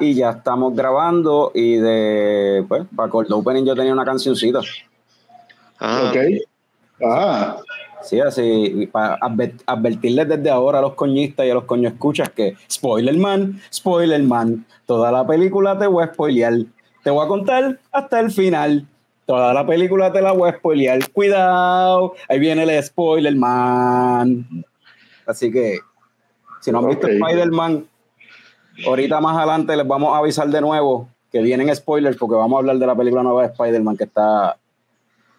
Y ya estamos grabando y de, pues, para el opening yo tenía una cancioncita. Ah. Ok. Ah. Sí, así, para advertirles desde ahora a los coñistas y a los coño escuchas que spoiler man, spoiler man, toda la película te voy a spoilear. Te voy a contar hasta el final. Toda la película te la voy a spoilear. Cuidado, ahí viene el spoiler man. Así que, si no han visto Spider-Man, ahorita más adelante les vamos a avisar de nuevo que vienen spoilers porque vamos a hablar de la película nueva de Spider-Man que está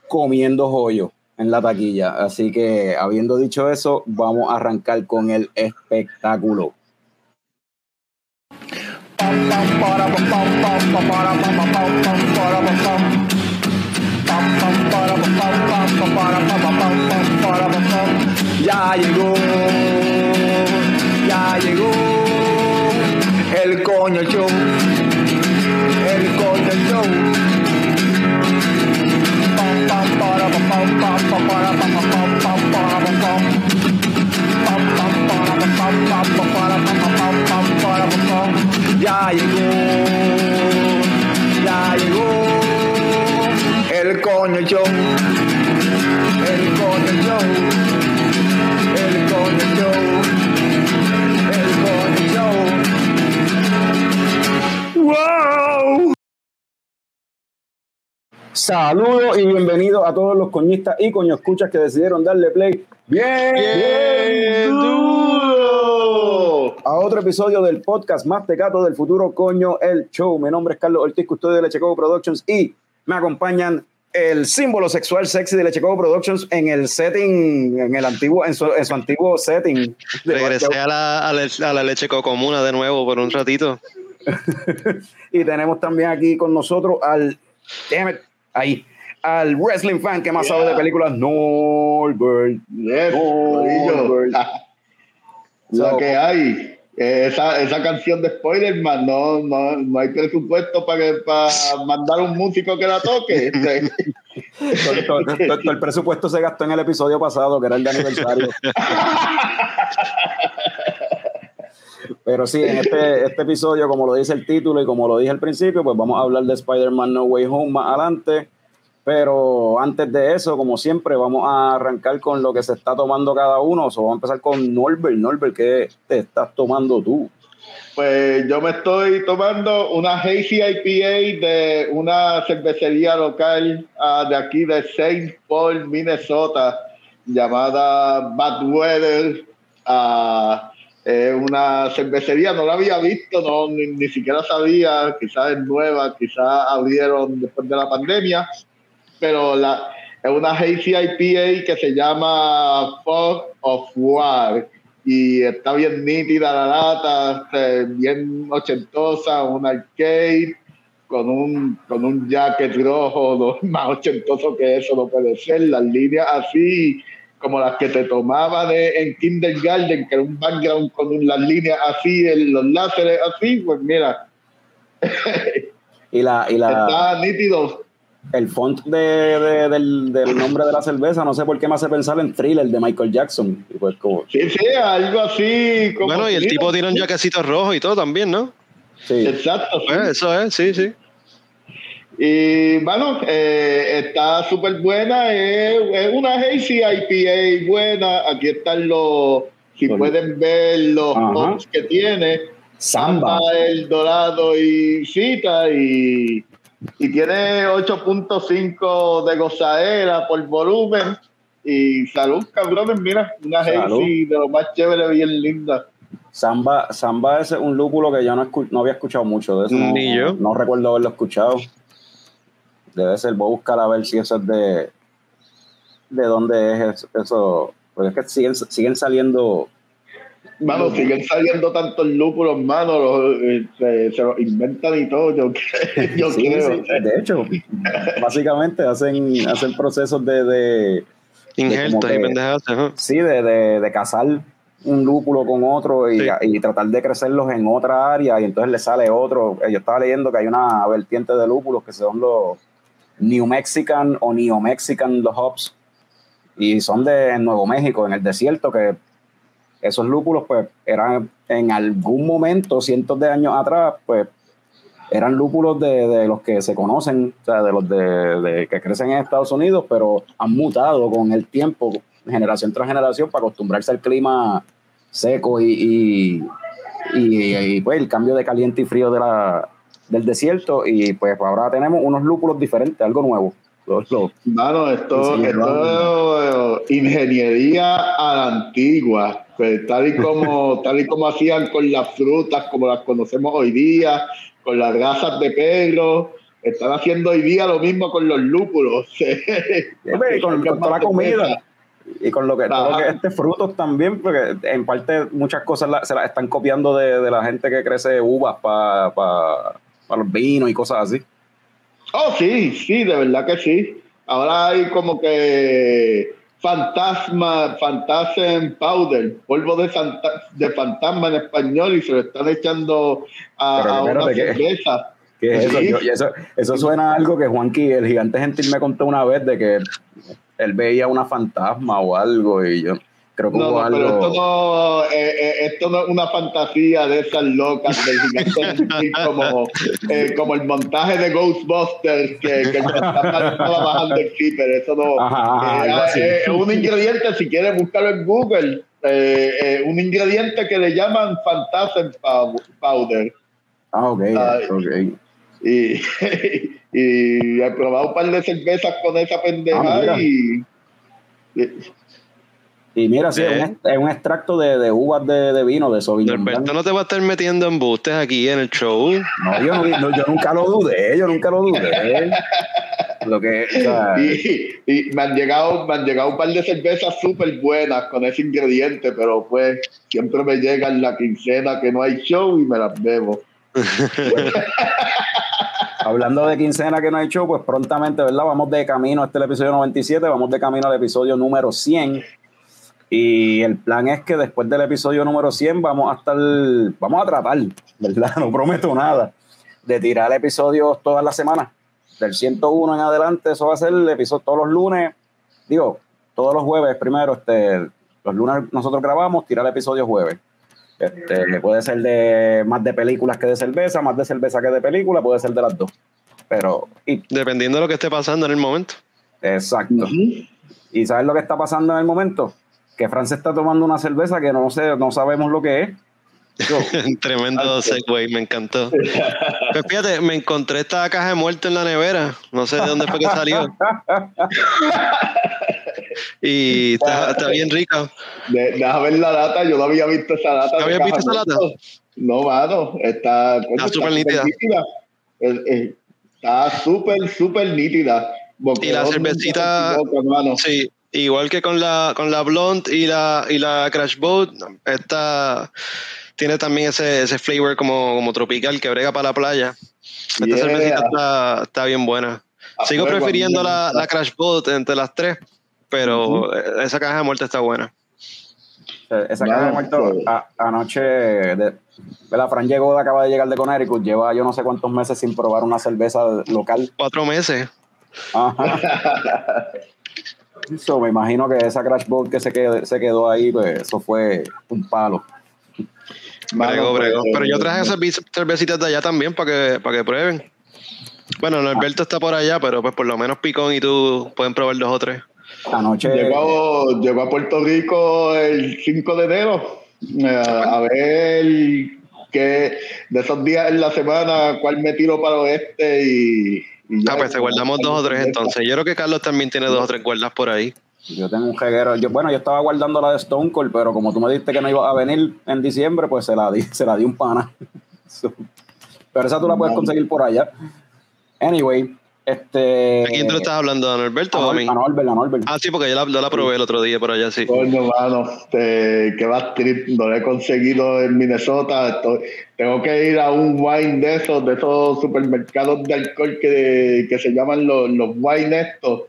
comiendo joyo en la taquilla. Así que, habiendo dicho eso, vamos a arrancar con el espectáculo. Ya llegó, ya llegó el coño show, el coño show. Ya llegó, ya llegó. El coño show, el coño show, el coño show, ¡Wow! Saludos y bienvenidos a todos los coñistas y coño escuchas que decidieron darle play bien, Bien duro. a otro episodio del podcast más tecato del futuro, coño, el show. Mi nombre es Carlos Ortiz, custodio de Lechecobo Productions y me acompañan el símbolo sexual sexy de Lechecobo Productions en el setting, en el antiguo, en su, en su antiguo setting. Regresé a la, a la, a la leche comuna de nuevo por un ratito. y tenemos también aquí con nosotros al, damn it, ahí, al wrestling fan que más sabe de películas, Norbert. Yes, Norbert. Lo que hay. Esa, esa canción de Spider-Man, no, no, no hay presupuesto para, que- para mandar un músico que la toque. Este, Todo, todo- todo- todo el presupuesto se gastó en el episodio pasado, que era el de aniversario. Pero sí, en este, este episodio, como lo dice el título y como lo dije al principio, pues vamos a hablar de Spider-Man No Way Home más adelante. Pero antes de eso, como siempre, vamos a arrancar con lo que se está tomando cada uno. O sea, vamos a empezar con Norbert. Norbert, ¿qué te estás tomando tú? Pues yo me estoy tomando una Hazy IPA de una cervecería local ah, de aquí de Saint Paul, Minnesota, llamada Bad Weather. Ah, es una cervecería, no la había visto, no, ni, ni siquiera sabía, quizás es nueva, quizás abrieron después de la pandemia, pero la, es una Hazy IPA que se llama Fog of War y está bien nítida la lata, eh, bien ochentosa, un arcade con un, con un jacket rojo, no, más ochentoso que eso no puede ser, las líneas así como las que te tomaba de, en kindergarten, que era un background con las líneas así, el- los láseres así, pues mira, Y la, y la, está nítido. el font de, de- del, del nombre de la cerveza, no sé por qué me hace pensar en Thriller de Michael Jackson. Y pues como, Sí, sí, algo así. Como Bueno, y el tipo tiene un jaquecito rojo y todo también, ¿no? sí. Exacto. sí. Pues eso es, sí, sí. Y bueno, eh, está súper buena. Es, es una Hazy IPA buena. Aquí están los, si pueden ver los hops que tiene. Samba. el dorado y cita. Y, y tiene 8.5 de gozadera por volumen. Y salud, cabrones. Mira, una. Hazy de lo más chévere, bien linda. Samba, Samba es un lúpulo que yo no, escu- no había escuchado mucho de eso. No, Ni yo. No recuerdo haberlo escuchado. Debe ser, voy a buscar a ver si eso es de. ¿De dónde es eso? eso porque es que siguen, siguen saliendo. Mano, siguen saliendo tantos lúpulos, mano, los, eh, se, se los inventan y todo, yo, yo Sí, creo. sí, de hecho, básicamente hacen, hacen procesos de, de, Injertos y pendejadas. sí, de, de, de cazar un lúpulo con otro y, Sí. y tratar de crecerlos en otra área y entonces le sale otro. Yo estaba leyendo que hay una vertiente de lúpulos que son los New Mexican o Neo Mexican los hops. Y son de Nuevo México, en el desierto, que esos lúpulos pues eran en algún momento, cientos de años atrás, pues eran lúpulos de, de los que se conocen, o sea, de los de, de que crecen en Estados Unidos, pero han mutado con el tiempo, generación tras generación, para acostumbrarse al clima seco y, y, y- y, pues el cambio de caliente y frío de la, del desierto. Y pues ahora tenemos unos lúpulos diferentes, algo nuevo. Los- los- Mano, esto, es ingeniería a la antigua, pues, tal y como tal y como hacían con las frutas, como las conocemos hoy día, con las grasas de perro, están haciendo hoy día lo mismo con los lúpulos. y con, con toda la comida. Y con lo que, todo lo que este frutos también, porque en parte muchas cosas la- se las están copiando de, de la gente que crece uvas para los vinos y cosas así. Oh, sí, sí, de verdad que sí. Ahora hay como que fantasma, fantasma powder, polvo de, santa- de fantasma en español y se lo están echando a, a una cerveza. ¿Qué es eso? Sí. Yo- y eso? Eso suena a algo que Juanqui, el gigante gentil, me contó una vez de que él veía una fantasma o algo y yo creo que No, hubo no, pero algo. esto no, eh, eh, esto no es una fantasía de esas locas del gigante como, eh, como el montaje de Ghostbusters que, que el fantasma estaba bajando el keeper. Eso no. Ajá, Eh, es un ingrediente, si quieres buscarlo en Google, un ingrediente que le llaman Phantasm pow- Powder. Ah, ok, Ay. ok. Y, y he probado un par de cervezas con esa Ah, pendeja mira. y. y- mira, sí, es un, es un extracto de, de uvas de, de vino, de Sauvignon Blanc. Norberto no te va a estar metiendo embustes aquí en el show. No, yo, no- no, yo nunca lo dudé, yo nunca lo dudé. Lo que, o sea, y, y me han llegado me han llegado un par de cervezas súper buenas con ese ingrediente pero pues siempre me llegan la quincena que no hay show y me las bebo hablando de quincena que no hay show, pues prontamente, ¿verdad? Vamos de camino, este es el episodio 97, vamos de camino al episodio número 100. Y el plan es que después del episodio número 100 vamos a estar, vamos a tratar, ¿verdad? No prometo nada, de tirar episodios todas las semanas. Del 101 en adelante, eso va a ser el episodio todos los lunes, digo, todos los jueves primero, este, los lunes nosotros grabamos, tirar episodios jueves. Este, puede ser de más de películas que de cerveza, más de cerveza que de película, puede ser de las dos. Pero, y, Dependiendo de lo que esté pasando en el momento. exacto. ¿Y sabes lo que está pasando en el momento? Que Francia está tomando una cerveza que no sé, no sabemos lo que es. Yo, Tremendo segue, me encantó. Pues fíjate, me encontré esta caja de muerte en la nevera. No sé de dónde fue que salió. Y está, está bien rica. De- deja ver la lata yo no había visto esa lata ¿No habías visto esa muerto. no mano está coño, súper nítida. Está súper súper nítida Y la cervecita- hermano. Sí, igual que con la con la Blonde y la y la Crash Boat, esta tiene también ese, ese flavor como, como tropical que brega para la playa. Esta Yeah. cervecita está, está bien buena. A Sigo prefiriendo la, la Crash Boat entre las tres, pero esa caja de muerte está buena. esa caja de muerto, pues. a- anoche, de, ¿verdad? Fran llegó, acaba de llegar de Connecticut, lleva yo no sé cuántos meses sin probar una cerveza local. Cuatro meses. Ajá. So, me imagino que esa Crash Boat que se quedó, se quedó ahí, pues eso fue un palo. Mano, Bregó, pues. Pero yo eh, traje cerve- cervecitas de allá también para que, para que prueben. Bueno, Norberto está por allá, pero pues por lo menos Picón y tú pueden probar dos o tres. Anoche, Llegó, llegó a Puerto Rico el 5 de enero eh, a ver que de esos días en la semana cuál me tiro para el oeste y, y ya. Ah, pues te guardamos dos o tres entonces. Yo creo que Carlos también tiene dos o tres guardas por ahí. yo tengo un jeguero. Yo, bueno, yo estaba guardando la de Stone Cold, pero como tú me dijiste que no iba a venir en diciembre, pues se la di, se la di un pana. Pero esa tú la puedes conseguir por allá. Anyway, este. ¿A quién te lo estás hablando, a Norberto o a mí? A Norbert, a Norbert. Ah, sí, porque yo la, yo la probé el otro día por allá, sí. Coño, mano, este, que va trip, no lo he conseguido en Minnesota. Estoy- tengo que ir a un wine de esos, de esos supermercados de alcohol que, que se llaman los, los wine estos.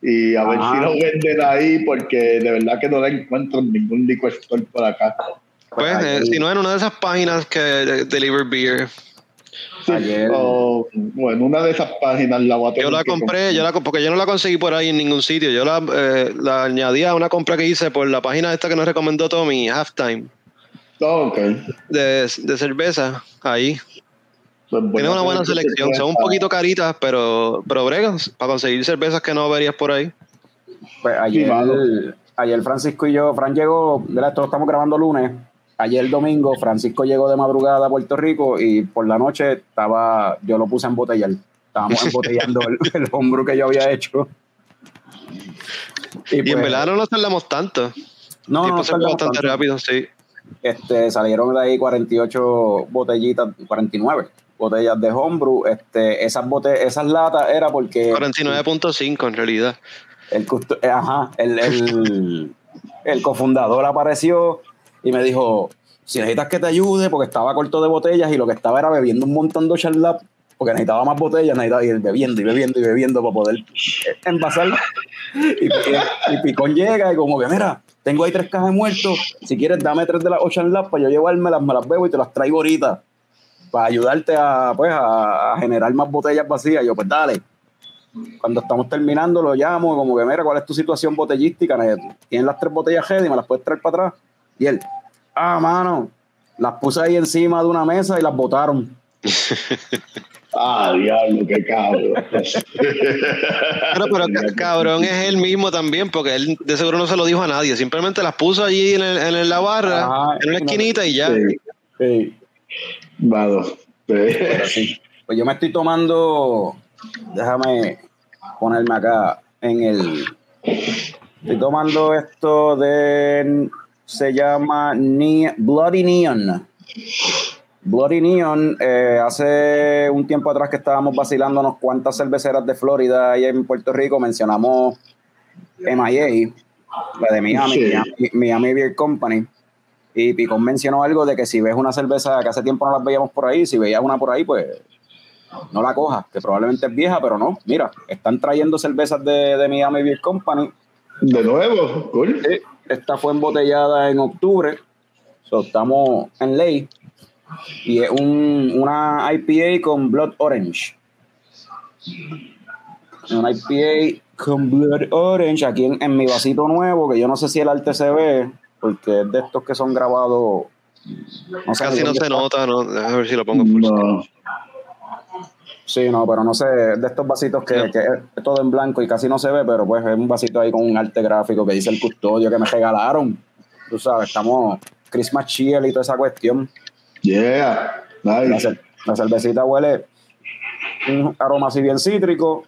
Y a ver si lo venden ahí, porque de verdad que no la encuentro en ningún liquor store por acá. Pues, eh, ayer- si no en una de esas páginas que de- deliver beer. Sí, Ayer- o, bueno, una de esas páginas la voy a Yo tener la compré, yo la, comp- porque yo no la conseguí por ahí en ningún sitio. Yo la, eh, la añadí a una compra que hice por la página esta que nos recomendó Tommy, Halftime, Oh, ok. de, de cerveza. Ahí. Pues, Tiene una buena selección. Son un poquito caritas, pero, pero bregas para conseguir cervezas que no verías por ahí. Pues ayer, ayer Francisco y yo, Fran llegó, de esto lo estamos grabando lunes. Ayer domingo, Francisco llegó de madrugada a Puerto Rico y por la noche estaba, yo lo puse a embotellar. Estábamos embotellando el, el hombro que yo había hecho. Y, en pues, verdad no nos tardamos tanto. no, el no, se fue tardamos bastante tanto. rápido, sí. Este, salieron de ahí 48 botellitas, 49 botellas de homebrew. Este, esas, bote esas latas era porque 49.5 en realidad. el, ajá, el, el, el cofundador apareció y me dijo, si necesitas que te ayude, porque estaba corto de botellas y lo que estaba era bebiendo un montón de Ocean Lab, porque necesitaba más botellas, necesitaba ir bebiendo y bebiendo y bebiendo para poder eh, envasar. Y, y- y Picón llega y como que, mira, tengo ahí tres cajas muertos, si quieres dame tres de las Ocean Lab para yo llevármelas, me las bebo y te las traigo ahorita, para ayudarte a, pues, a, generar más botellas vacías. Yo, pues dale cuando estamos terminando lo llamo y como que mira cuál es tu situación botellística tienes las tres botellas head y me las puedes traer para atrás y él ah mano las puse ahí encima de una mesa y las botaron Ah, diablo, qué cabrón. Pero, pero ca- cabrón es él mismo también, porque él de seguro no se lo dijo a nadie. Simplemente las puso allí en, el- en la barra, Ajá, en una esquinita y ya. Sí, sí. pues yo me estoy tomando déjame ponerme acá en el estoy tomando esto de se llama Ne- Bloody Neon Bloody Neon, eh, hace un tiempo atrás que estábamos vacilando unas cuantas cerveceras de Florida ahí en Puerto Rico, mencionamos MIA, la de Miami, Sí. Miami, Miami Beer Company. Y Picón mencionó algo de que si ves una cerveza que hace tiempo no las veíamos por ahí, si veías una por ahí, pues no la cojas, que probablemente es vieja, pero no. Mira, están trayendo cervezas de, de Miami Beer Company. De nuevo, cool. Sí, Esta fue embotellada en octubre. So, estamos en ley. Y es un, una IPA con Blood Orange. Una IPA con Blood Orange aquí en, en mi vasito nuevo, que yo no sé si el arte se ve, porque es de estos que son grabados. No Casi no se nota, ¿no? A ver si lo pongo full. No. Sí, no, pero no sé, de estos vasitos que, que es todo en blanco y casi no se ve, pero pues es un vasito ahí con un arte gráfico que dice el custodio que me regalaron. Tú sabes, estamos Christmas Chill y toda esa cuestión. Yeah. La, cer- la cervecita huele un aroma así bien cítrico.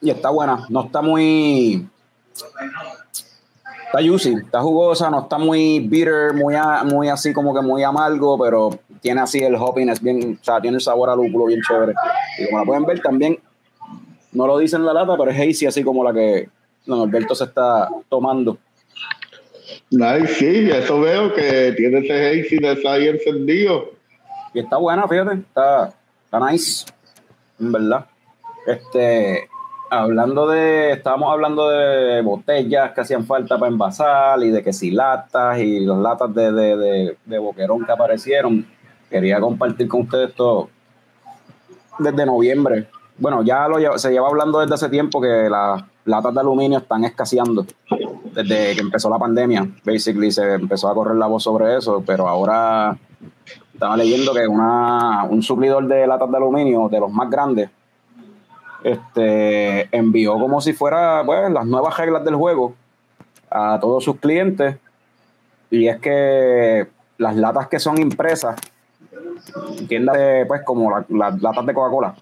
Y está buena, no está muy. Está juicy, está jugosa, no está muy bitter, muy, a- muy así como que muy amargo, pero tiene así el hoppiness bien, o sea, tiene el sabor a lúpulo bien chévere. Y como la pueden ver también, no lo dice en la lata, pero es hazy así como la que Don Alberto se está tomando. Nice, sí, eso veo que tiene ese haziness ahí encendido. Y está buena, fíjate, está, está nice, en verdad. Este, hablando de, estábamos hablando de botellas que hacían falta para envasar y de que si latas y las latas de, de, de, de boquerón que aparecieron. Quería compartir con ustedes esto desde noviembre. Bueno, ya lo se lleva hablando desde hace tiempo que las latas de aluminio están escaseando desde que empezó la pandemia. Basically se empezó a correr la voz sobre eso, pero ahora estaba leyendo que una, un suplidor de latas de aluminio de los más grandes este, envió como si fuera pues, las nuevas reglas del juego a todos sus clientes. Y es que las latas que son impresas, entiéndase pues como la- las latas de Coca-Cola,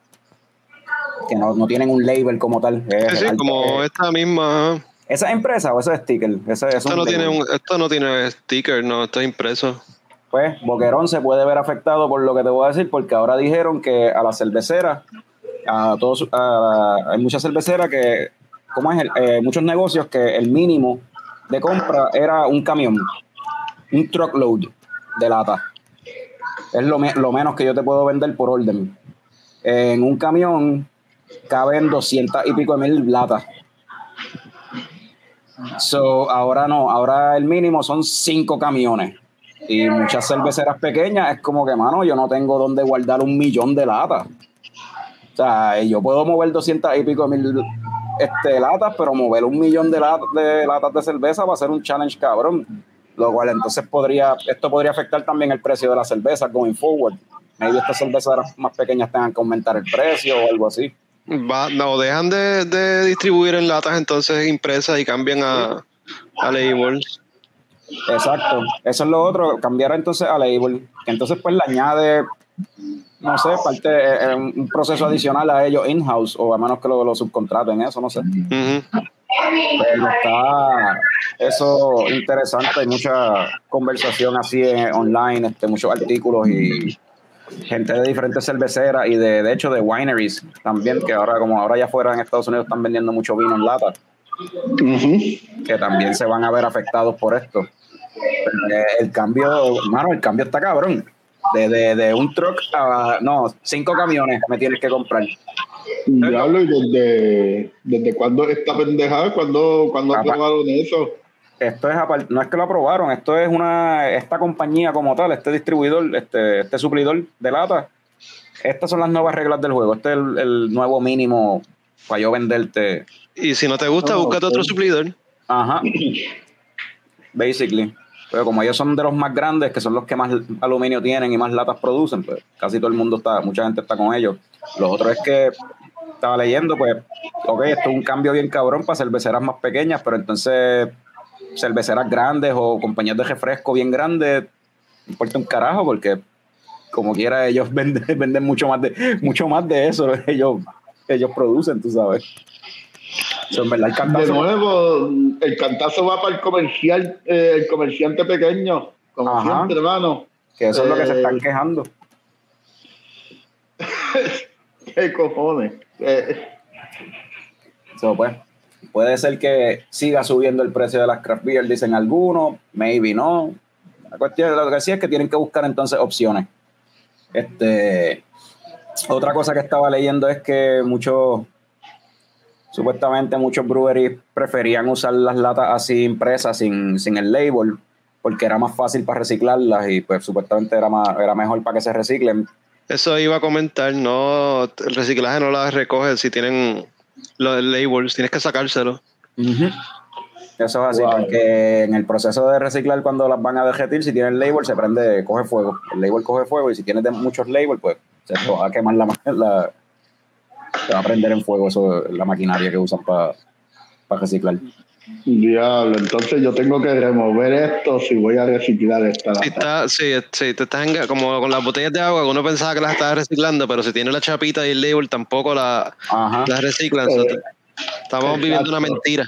que no, no tienen un label como tal. es Sí, como esta misma. ¿Esa es impresa o ese es sticker? Ese, es Esto no, label. tiene un, esto no tiene sticker, no, esto es impreso. pues Boquerón se puede ver afectado por lo que te voy a decir, porque ahora dijeron que a las cerveceras, a todos, hay muchas cerveceras que, ¿cómo es? Eh, muchos negocios que el mínimo de compra era un camión, un truckload de lata. Es lo, me- lo menos que yo te puedo vender por orden. En un camión caben 200 y pico de mil latas. So, ahora no, ahora el mínimo son cinco camiones. Y muchas cerveceras pequeñas es como que, mano, yo no tengo donde guardar un millón de latas. O sea, yo puedo mover 200 y pico de mil este, latas, pero mover un millón de, lat- de latas de cerveza va a ser un challenge cabrón. lo cual entonces podría, esto podría afectar también el precio de la cerveza going forward. Maybe estas cervezas más pequeñas tengan que aumentar el precio o algo así. Va, no, dejan de, de distribuir en latas entonces impresas y cambian a, a labels. Exacto, eso es lo otro, cambiar entonces a label, que entonces pues le añade, no sé, parte, eh, eh, un proceso adicional a ellos in-house, o a menos que lo, lo subcontraten, eso no sé. Ujú. Pero está eso interesante, hay mucha conversación así en- online, este, muchos artículos y gente de diferentes cerveceras y de, de hecho de wineries también, que ahora como ahora ya fuera en Estados Unidos están vendiendo mucho vino en lata, que también se van a ver afectados por esto. Porque el cambio, mano, el cambio está cabrón. De, de, de un truck a, no, cinco camiones me tienes que comprar. Diablo, ¿y desde, desde cuándo esta pendejada? ¿Cuándo, cuándo aprobaron eso? Esto es no es que lo aprobaron, esto es una esta compañía como tal, este distribuidor, este, este suplidor de lata. Estas son las nuevas reglas del juego. Este es el, el nuevo mínimo para yo venderte. Y si no te gusta, Oh, búscate otro suplidor. Ajá. Basically. Pero como ellos son de los más grandes, que son los que más aluminio tienen y más latas producen, pues casi todo el mundo está, mucha gente está con ellos. Lo otro es que estaba leyendo, pues, ok, esto es un cambio bien cabrón para cerveceras más pequeñas, pero entonces cerveceras grandes o compañías de refresco bien grandes, no importa un carajo, porque como quiera ellos venden, venden mucho más de, mucho más de eso, ellos, ellos producen, tú sabes. So, en verdad, el De nuevo, el cantazo va para el comercial, eh, el comerciante pequeño, como Ajá. siempre, hermano. que eso es lo que se Eh, están quejando. ¿Qué cojones? Eh, So, pues, puede ser que siga subiendo el precio de las craft beer, dicen algunos, maybe no. La cuestión lo que sí es que tienen que buscar entonces opciones. Este, otra cosa que estaba leyendo es que muchos, supuestamente muchos breweries preferían usar las latas así impresas sin, sin el label, porque era más fácil para reciclarlas y pues supuestamente era, más, era mejor para que se reciclen. Eso iba a comentar, no, el reciclaje no las recoge si tienen los labels, tienes que sacárselo. Eso es así, Wow. porque en el proceso de reciclar, cuando las van a derretir, si tienen label, se prende, coge fuego. El label coge fuego y si tienes muchos labels, pues se te va a quemar la, ma- la se va a prender en fuego eso, la maquinaria que usan para reciclar. diablo, entonces yo tengo que remover esto si voy a reciclar esta Si está, sí, sí, te estás enga- como con las botellas de agua, que uno pensaba que las estabas reciclando, pero si tiene la chapita y el label tampoco la, las reciclan. Eh, So, te- estamos viviendo una mentira.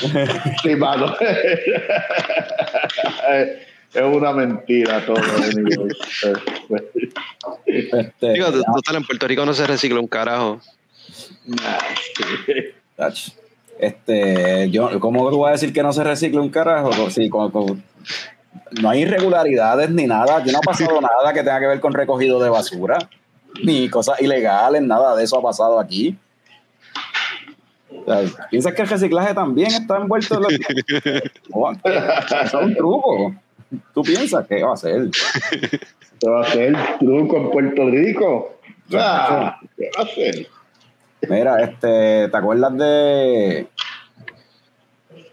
Sí, mano. es una mentira todo. Este, Digo, total, en Puerto Rico no se recicla un carajo. este, yo, ¿cómo tú vas a decir que no se recicle un carajo? Sí, con- con- no hay irregularidades ni nada. Aquí no ha pasado nada que tenga que ver con recogido de basura, ni cosas ilegales, nada de eso ha pasado aquí. O sea, ¿Piensas que el reciclaje también está envuelto en lo Oh, Eso es un truco. ¿Tú piensas que va a ser? ¿Qué va a hacer truco en Puerto Rico? Ah, ¿Qué va a hacer? Mira, este, ¿te acuerdas de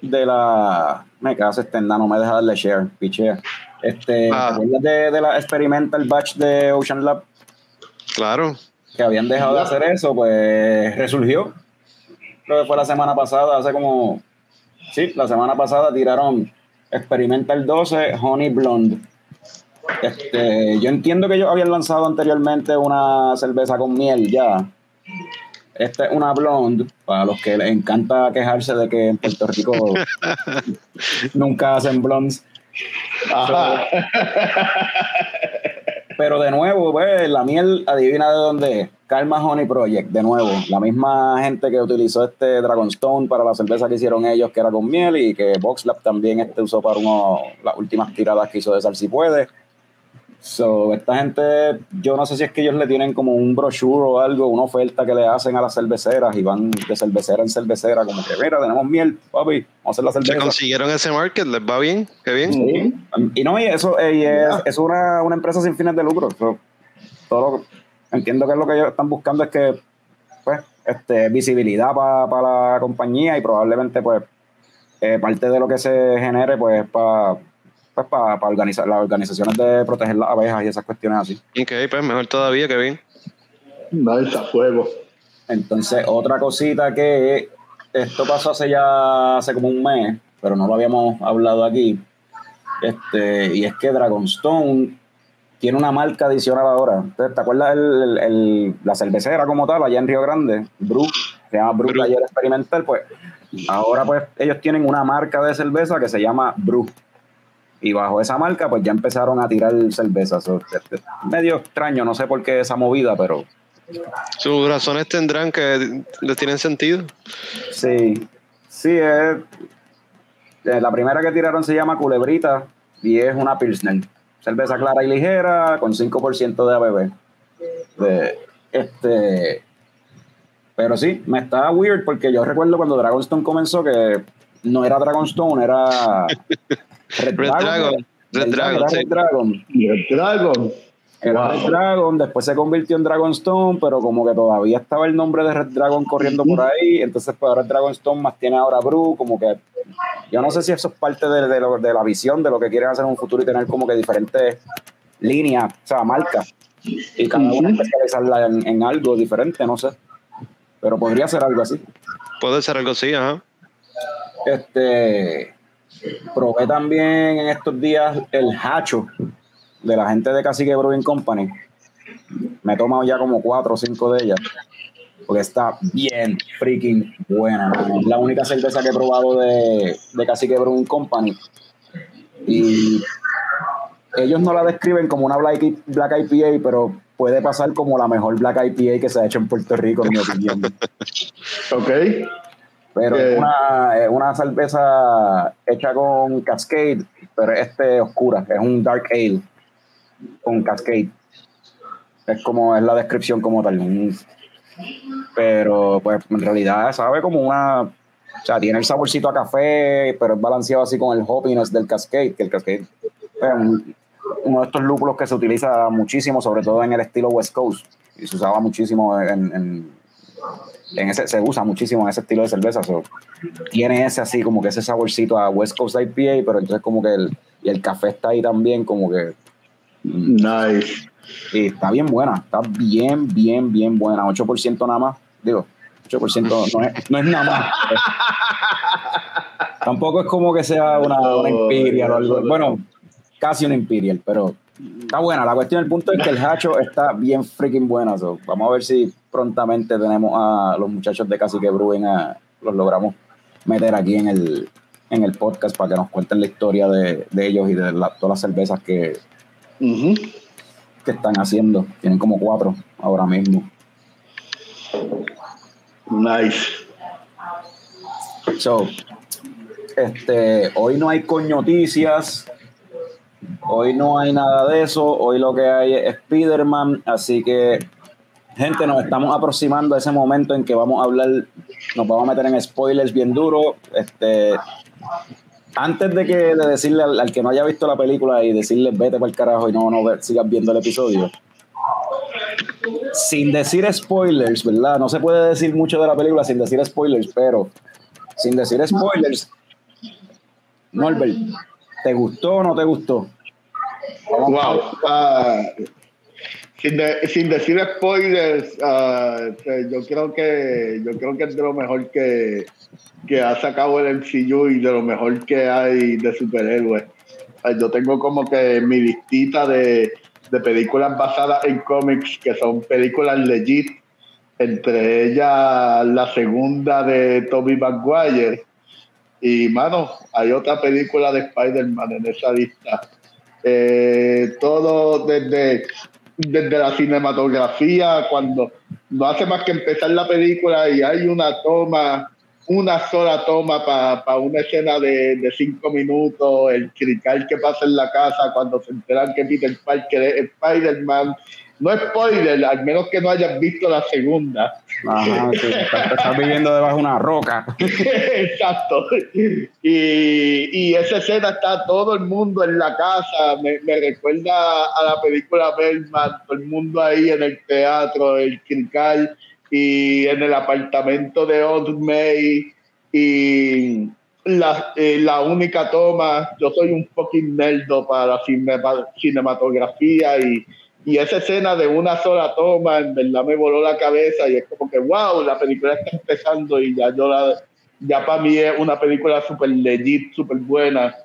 de la me caso este no me deja darle share, pichea. Este, Ah. ¿te acuerdas de, de la experimental batch de Ocean Lab Claro. que habían dejado de hacer eso? Pues resurgió. Creo que fue la semana pasada, hace como sí, la semana pasada tiraron Experimental 12 Honey Blonde. Este, yo entiendo que ellos habían lanzado anteriormente una cerveza con miel ya. Esta es una blonde, para los que les encanta quejarse de que en Puerto Rico nunca hacen blondes. Ajá. Pero de nuevo, pues, la miel, adivina de dónde es. Calma Honey Project, de nuevo. La misma gente que utilizó este Dragonstone para la cerveza que hicieron ellos, que era con miel, y que VoxLab también este usó para uno, las últimas tiradas que hizo de Sal Si Puede. So, esta gente, yo no sé si es que ellos le tienen como un brochure o algo, una oferta que le hacen a las cerveceras y van de cervecera en cervecera, como que, mira, tenemos miel, papi, vamos a hacer la Se cerveza. consiguieron ese market, les va bien, qué bien. Sí. Y no, y eso y es, es una, una empresa sin fines de lucro. So, todo lo que- entiendo que lo que ellos están buscando es que, pues, este, visibilidad para la compañía y probablemente, pues, eh, parte de lo que se genere, pues, para pues, para, organizar las organizaciones de proteger las abejas y esas cuestiones así. Ok, pues mejor todavía, que bien. No, es a fuego. Entonces, otra cosita que esto pasó hace ya, hace como un mes, pero no lo habíamos hablado aquí, este, y es que Dragonstone tiene una marca adicional ahora. ¿Te acuerdas el, la cervecera como tal allá en Río Grande? Brew, se llama Brew Taller Experimental, pues ahora pues ellos tienen una marca de cerveza que se llama Brew. Y bajo esa marca pues ya empezaron a tirar cervezas. Este, medio extraño, no sé por qué esa movida, pero... Sus razones tendrán que les tienen sentido. Sí, sí, es... Eh, la primera que tiraron se llama Culebrita y es una Pilsner cerveza clara y ligera con 5% de ABV. De, este, pero sí, me está weird porque yo recuerdo cuando Dragonstone comenzó que no era Dragonstone, era Red, Dragon. Red Dragon. Red Dragon. Red Dragon. Era Red Dragon, después se convirtió en Dragonstone, pero como que todavía estaba el nombre de Red Dragon corriendo por ahí, entonces pues ahora Dragonstone más tiene ahora Brew, como que yo no sé si eso es parte de, de, la visión de lo que quieren hacer en un futuro y tener como que diferentes líneas, o sea, marcas, y cada una especializarla en, en algo diferente, no sé, pero podría ser algo así. Puede ser algo así, ajá. Este, probé también en estos días el hacho de la gente de Cacique Brewing Company. Me he tomado ya como cuatro o cinco de ellas. Porque está bien freaking buena. Es la única cerveza que he probado de, de Cacique Brewing Company. Y ellos no la describen como una Black, Black IPA, pero puede pasar como la mejor Black IPA que se ha hecho en Puerto Rico, en mi opinión. ok. Pero es, una, es una cerveza hecha con Cascade, pero este oscura, es un Dark Ale con Cascade. Es como es la descripción como tal. Pero pues en realidad sabe como una... O sea, tiene el saborcito a café, pero es balanceado así con el hoppiness del Cascade, que el Cascade es uno de estos lúpulos que se utiliza muchísimo, sobre todo en el estilo West Coast. Y se usaba muchísimo en, en, ese, se usa muchísimo en ese estilo de cerveza. tiene ese así, como que ese saborcito a West Coast IPA, pero entonces como que el, y el café está ahí también, como que Nice. está bien buena, está bien, bien, bien buena. 8% nada más. Digo, 8% no es, no es nada más. Tampoco es como que sea una, una Imperial o algo. Bueno, casi una Imperial, pero está buena. La cuestión, el punto es que el hacho está bien freaking buena. vamos a ver si prontamente tenemos a los muchachos de Casi que Bruen, a, los logramos meter aquí en el, en el podcast para que nos cuenten la historia de, de ellos y de todas las cervezas que, que están haciendo. Tienen como cuatro ahora mismo. Nice. So, este, hoy no hay coñoticias. Hoy no hay nada de eso. Hoy lo que hay es Spider-Man. Así que, gente, nos estamos aproximando a ese momento en que vamos a hablar, nos vamos a meter en spoilers bien duro. Este, antes de que de decirle al, que no haya visto la película y decirle vete para el carajo y no, no sigas viendo el episodio, sin decir spoilers, ¿verdad? No se puede decir mucho de la película sin decir spoilers, pero sin decir spoilers, Norbert, ¿te gustó o no te gustó? wow. Ah, sin, sin, decir spoilers, uh, yo creo que yo creo que es de lo mejor que, que ha sacado el MCU y de lo mejor que hay de superhéroes. Yo tengo como que mi listita de, de películas basadas en cómics que son películas legit, entre ellas la segunda de Tobey Maguire. Y, mano, hay otra película de Spider-Man en esa lista. Eh, todo desde, desde la cinematografía, cuando no hace más que empezar la película y hay una toma una sola toma para una escena de, de, cinco minutos, el crical que pasa en la casa cuando se enteran que Peter Parker es Spider-Man. No spoiler, al menos que no hayas visto la segunda. Ajá, sí, estás viviendo debajo de una roca. Exacto. Y, y, esa escena está todo el mundo en la casa. Me, me recuerda a la película Bellman, todo el mundo ahí en el teatro, el crical y en el apartamento de Old May y, la, eh, la única toma. Yo soy un fucking nerdo para la cinematografía y, y, esa escena de una sola toma, en verdad me voló la cabeza y es como que, wow, la película está empezando y ya yo la, ya para mí es una película súper legit, súper buena.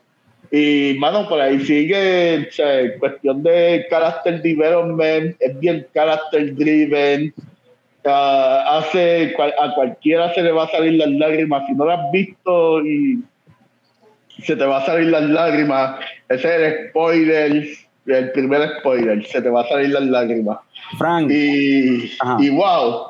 Y, mano, por ahí sigue, o cuestión de character development, es bien character driven. hace, a cualquiera se le va a salir las lágrimas. Si no lo has visto y se te va a salir las lágrimas, ese es el spoiler, el primer spoiler, se te va a salir las lágrimas. Frank. Y, y wow,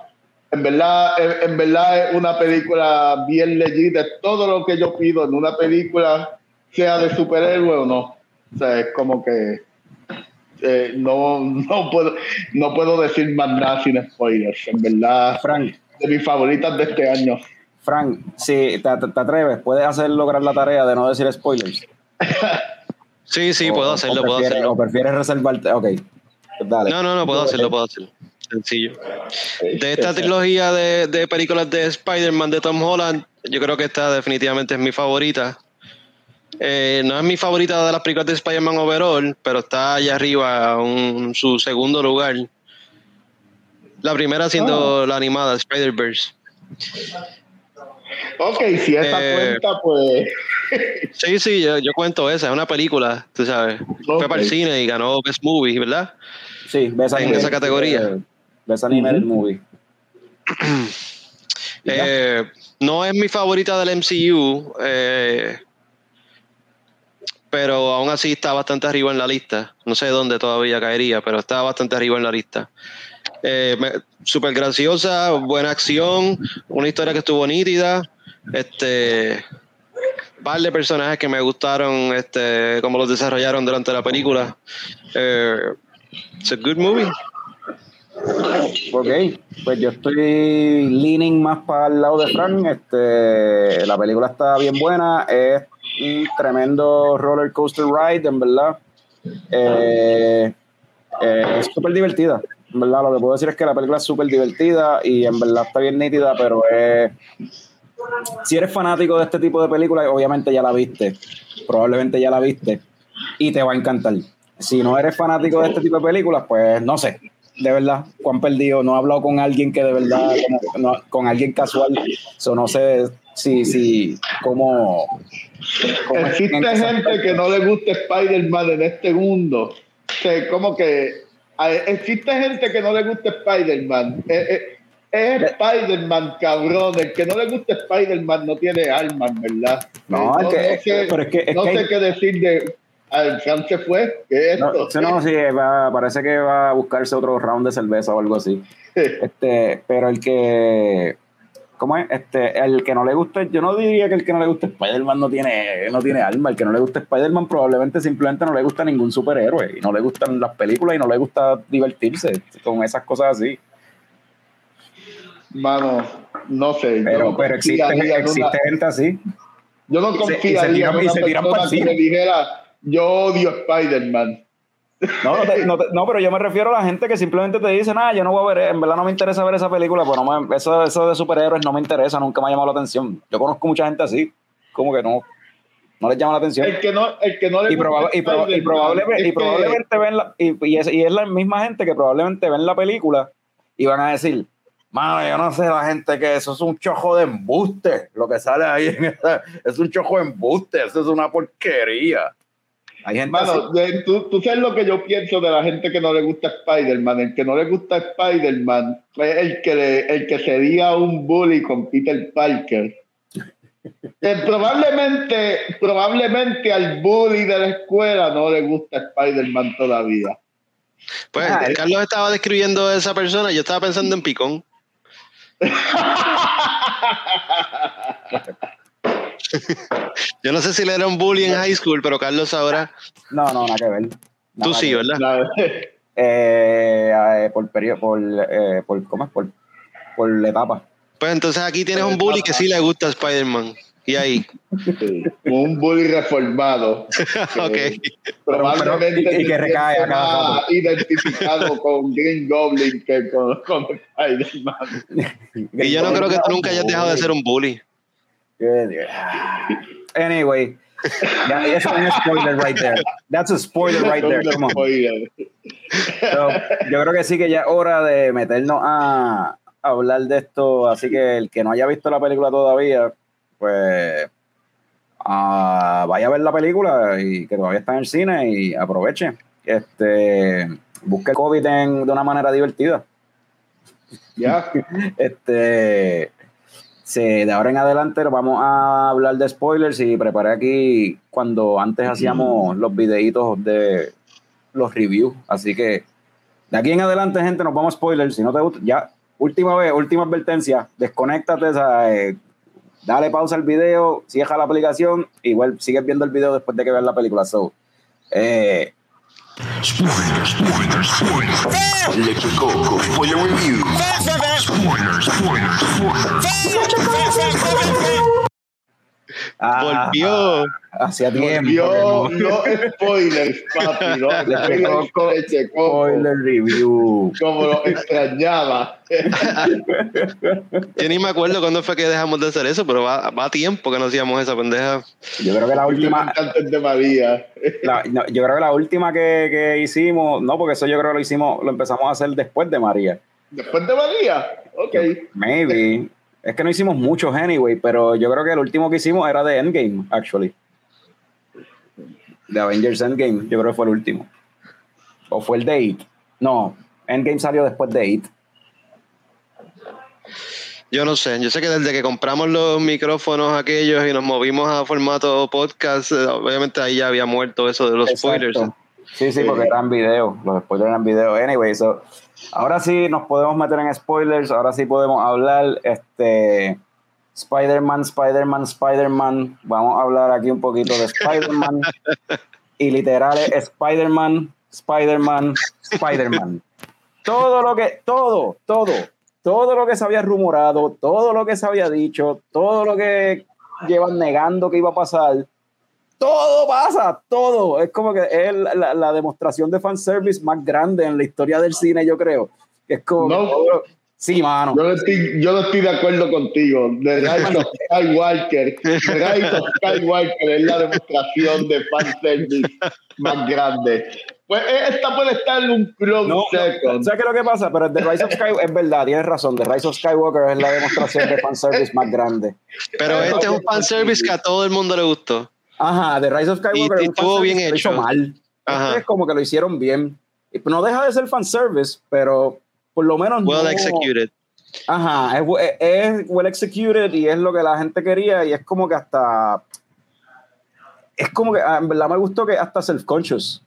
en verdad, en, verdad es una película bien legítima. Todo lo que yo pido en una película, sea de superhéroe o no. O sea, es como que eh, no, no, puedo, no puedo decir más nada sin spoilers. En verdad, Frank, de mis favoritas de este año. Frank, si te, atreves, ¿puedes hacer lograr la tarea de no decir spoilers? Sí, sí, puedo hacerlo, puedo hacerlo. ¿O prefieres reservarte? Ok, dale. No, no, no, puedo hacerlo, puedo hacerlo. Sencillo. De esta trilogía de, de películas de Spider-Man de Tom Holland, yo creo que esta definitivamente es mi favorita. Eh, no es mi favorita de las películas de Spider-Man overall, pero está allá arriba, en su segundo lugar. La primera siendo la animada Spider-Verse. Ok, si esa eh, cuenta, pues. sí, sí, yo, cuento esa, es una película, tú sabes. Fue para el cine y ganó Best Movie, ¿verdad? Sí, en esa categoría. Best Animated Movie. Eh, no es mi favorita del MCU, eh, pero aún así está bastante arriba en la lista. No sé dónde todavía caería, pero está bastante arriba en la lista. Eh, Súper graciosa, buena acción, una historia que estuvo nítida. Este, par de personajes que me gustaron, este, cómo los desarrollaron durante la película. Eh, it's a good movie. Ok, pues yo estoy leaning más para el lado de Frank. Este, la película está bien buena, es un tremendo roller coaster ride, en verdad. Eh, eh, es súper divertida, en verdad. Lo que puedo decir es que la película es súper divertida y en verdad está bien nítida, pero si eres fanático de este tipo de películas, obviamente ya la viste, probablemente ya la viste y te va a encantar. Si no eres fanático de este tipo de películas, pues no sé, de verdad, Juan perdido. No he hablado con alguien que de verdad, con alguien casual. Eso no sé si, si, cómo. Existe gente que no le gusta Spider-Man en este mundo. O como que existe gente que no le gusta Spider-Man. Es, es, Spider-Man, cabrón. El que no le gusta Spider-Man no tiene alma, ¿verdad? No, no, sé, que, no sé qué decir de el se fue. ¿Qué es esto? No, sí, parece que va a buscarse otro round de cerveza o algo así. este, pero el que. ¿Cómo es? Este, el que no le guste, yo no diría que el que no le guste Spider-Man no tiene, no tiene alma. El que no le guste Spider-Man probablemente simplemente no le gusta ningún superhéroe. Y no le gustan las películas y no le gusta divertirse con esas cosas así. Mano, no sé. Pero, pero existe, existe gente así. Yo no confiaría en una persona que me dijera yo odio Spider-Man. No, no, no, pero yo me refiero a la gente que simplemente te dice, nada, yo no voy a ver, en verdad no me interesa ver esa película, pues eso, eso de superhéroes no me interesa, nunca me ha llamado la atención. Yo conozco mucha gente así, como que no, no les llama la atención. El que no, el que no le y, y, probablemente, y probablemente ven la, y, es, y es la misma gente que probablemente ven la película y van a decir, mano, yo no sé la gente que eso es un chojo de embuste, lo que sale ahí, es un chojo de embuste, eso es una porquería. Hay tú, sabes lo que yo pienso de la gente que no le gusta Spider-Man. El que no le gusta Spider-Man es el que, el que sería un bully con Peter Parker. Eh, probablemente, probablemente al bully de la escuela no le gusta Spider-Man todavía. Pues ah, Carlos estaba describiendo a esa persona, yo estaba pensando en Picón. Yo no sé si le era un bully en high school, pero Carlos ahora. No, no, nada que ver. Tú sí, ¿verdad? Eh, eh, por periodo, por, eh, por, ¿cómo es? Por, por la etapa. Pues entonces aquí tienes un bully que sí le gusta a Spider-Man. Y ahí. un bully reformado. ok. Probablemente y, que recae a cada identificado con Green Goblin que con, con Spider-Man. y yo no creo que tú nunca hayas dejado de ser un bully. Anyway, eso es un spoiler right there. That's a spoiler right there. Come on. So, yo creo que sí que ya es hora de meternos a, a hablar de esto. Así que el que no haya visto la película todavía, pues uh, vaya a ver la película y que todavía está en el cine y aproveche. Este, busque COVID en, de una manera divertida. Ya. Este, de ahora en adelante vamos a hablar de spoilers y preparé aquí cuando antes hacíamos los videitos de los reviews. Así que de aquí en adelante, gente, nos vamos a spoilers. Si no te gusta, ya, última vez, última advertencia, desconéctate, eh, dale pausa al video, cierra la aplicación vuelve, sigues viendo el video después de que veas la película. So, eh, Spoilers, spoilers, spoilers. Electric Coco, spoiler review. Spoilers, spoilers, spoilers. Ah, Volvió. Hacía tiempo. Yo, que no- spoilers, papi, no spoilers, Spoiler review. como lo extrañaba. Yo ni me acuerdo cuándo fue que dejamos de hacer eso, pero va, va tiempo que no hacíamos esa pendeja. Yo creo que la última, Antes de María. la- no, yo creo que la última que, que hicimos, no, porque eso yo creo que lo hicimos, lo empezamos a hacer después de María. Después de María, ok. Maybe. Es que no hicimos muchos anyway, pero yo creo que el último que hicimos era de Endgame, actually. De Avengers Endgame, yo creo que fue el último. O fue el de It. No, Endgame salió después de It. Yo no sé, yo sé que desde que compramos los micrófonos aquellos y nos movimos a formato podcast, eh, obviamente ahí ya había muerto eso de los spoilers. Sí, sí, porque eran videos, los spoilers eran videos. Anyway, so, ahora sí nos podemos meter en spoilers, ahora sí podemos hablar, este, Spider-Man, Spider-Man, Spider-Man, vamos a hablar aquí un poquito de Spider-Man, y literal es Spider-Man, Spider-Man, Spider-Man. Todo lo que, todo, todo, todo lo que se había rumorado, todo lo que se había dicho, todo lo que llevan negando que iba a pasar, todo pasa, todo. Es como que es la, la demostración de fanservice más grande en la historia del cine, yo creo. Es como. No. todo- sí, mano. Yo no, estoy, yo no estoy de acuerdo contigo. The Rise of Skywalker. The Rise of Skywalker es la demostración de fanservice más grande. Pues eh, esta puede estar en un close No, no, second. ¿Sabes qué es lo que pasa? Pero The Rise of Skywalker es verdad, tienes razón. The Rise of Skywalker es la demostración de fanservice más grande. Pero este es un fanservice que a todo el mundo le gustó. Ajá, The Rise of Skywalker Y- estuvo bien lo hizo hecho. mal. Ajá. Este es como que lo hicieron bien. Y No deja de ser fanservice, pero por lo menos Well no, executed. Ajá, es, bu- es- well executed y es lo que la gente quería y es como que hasta... Es como que, ah, en verdad me gustó que hasta self-conscious.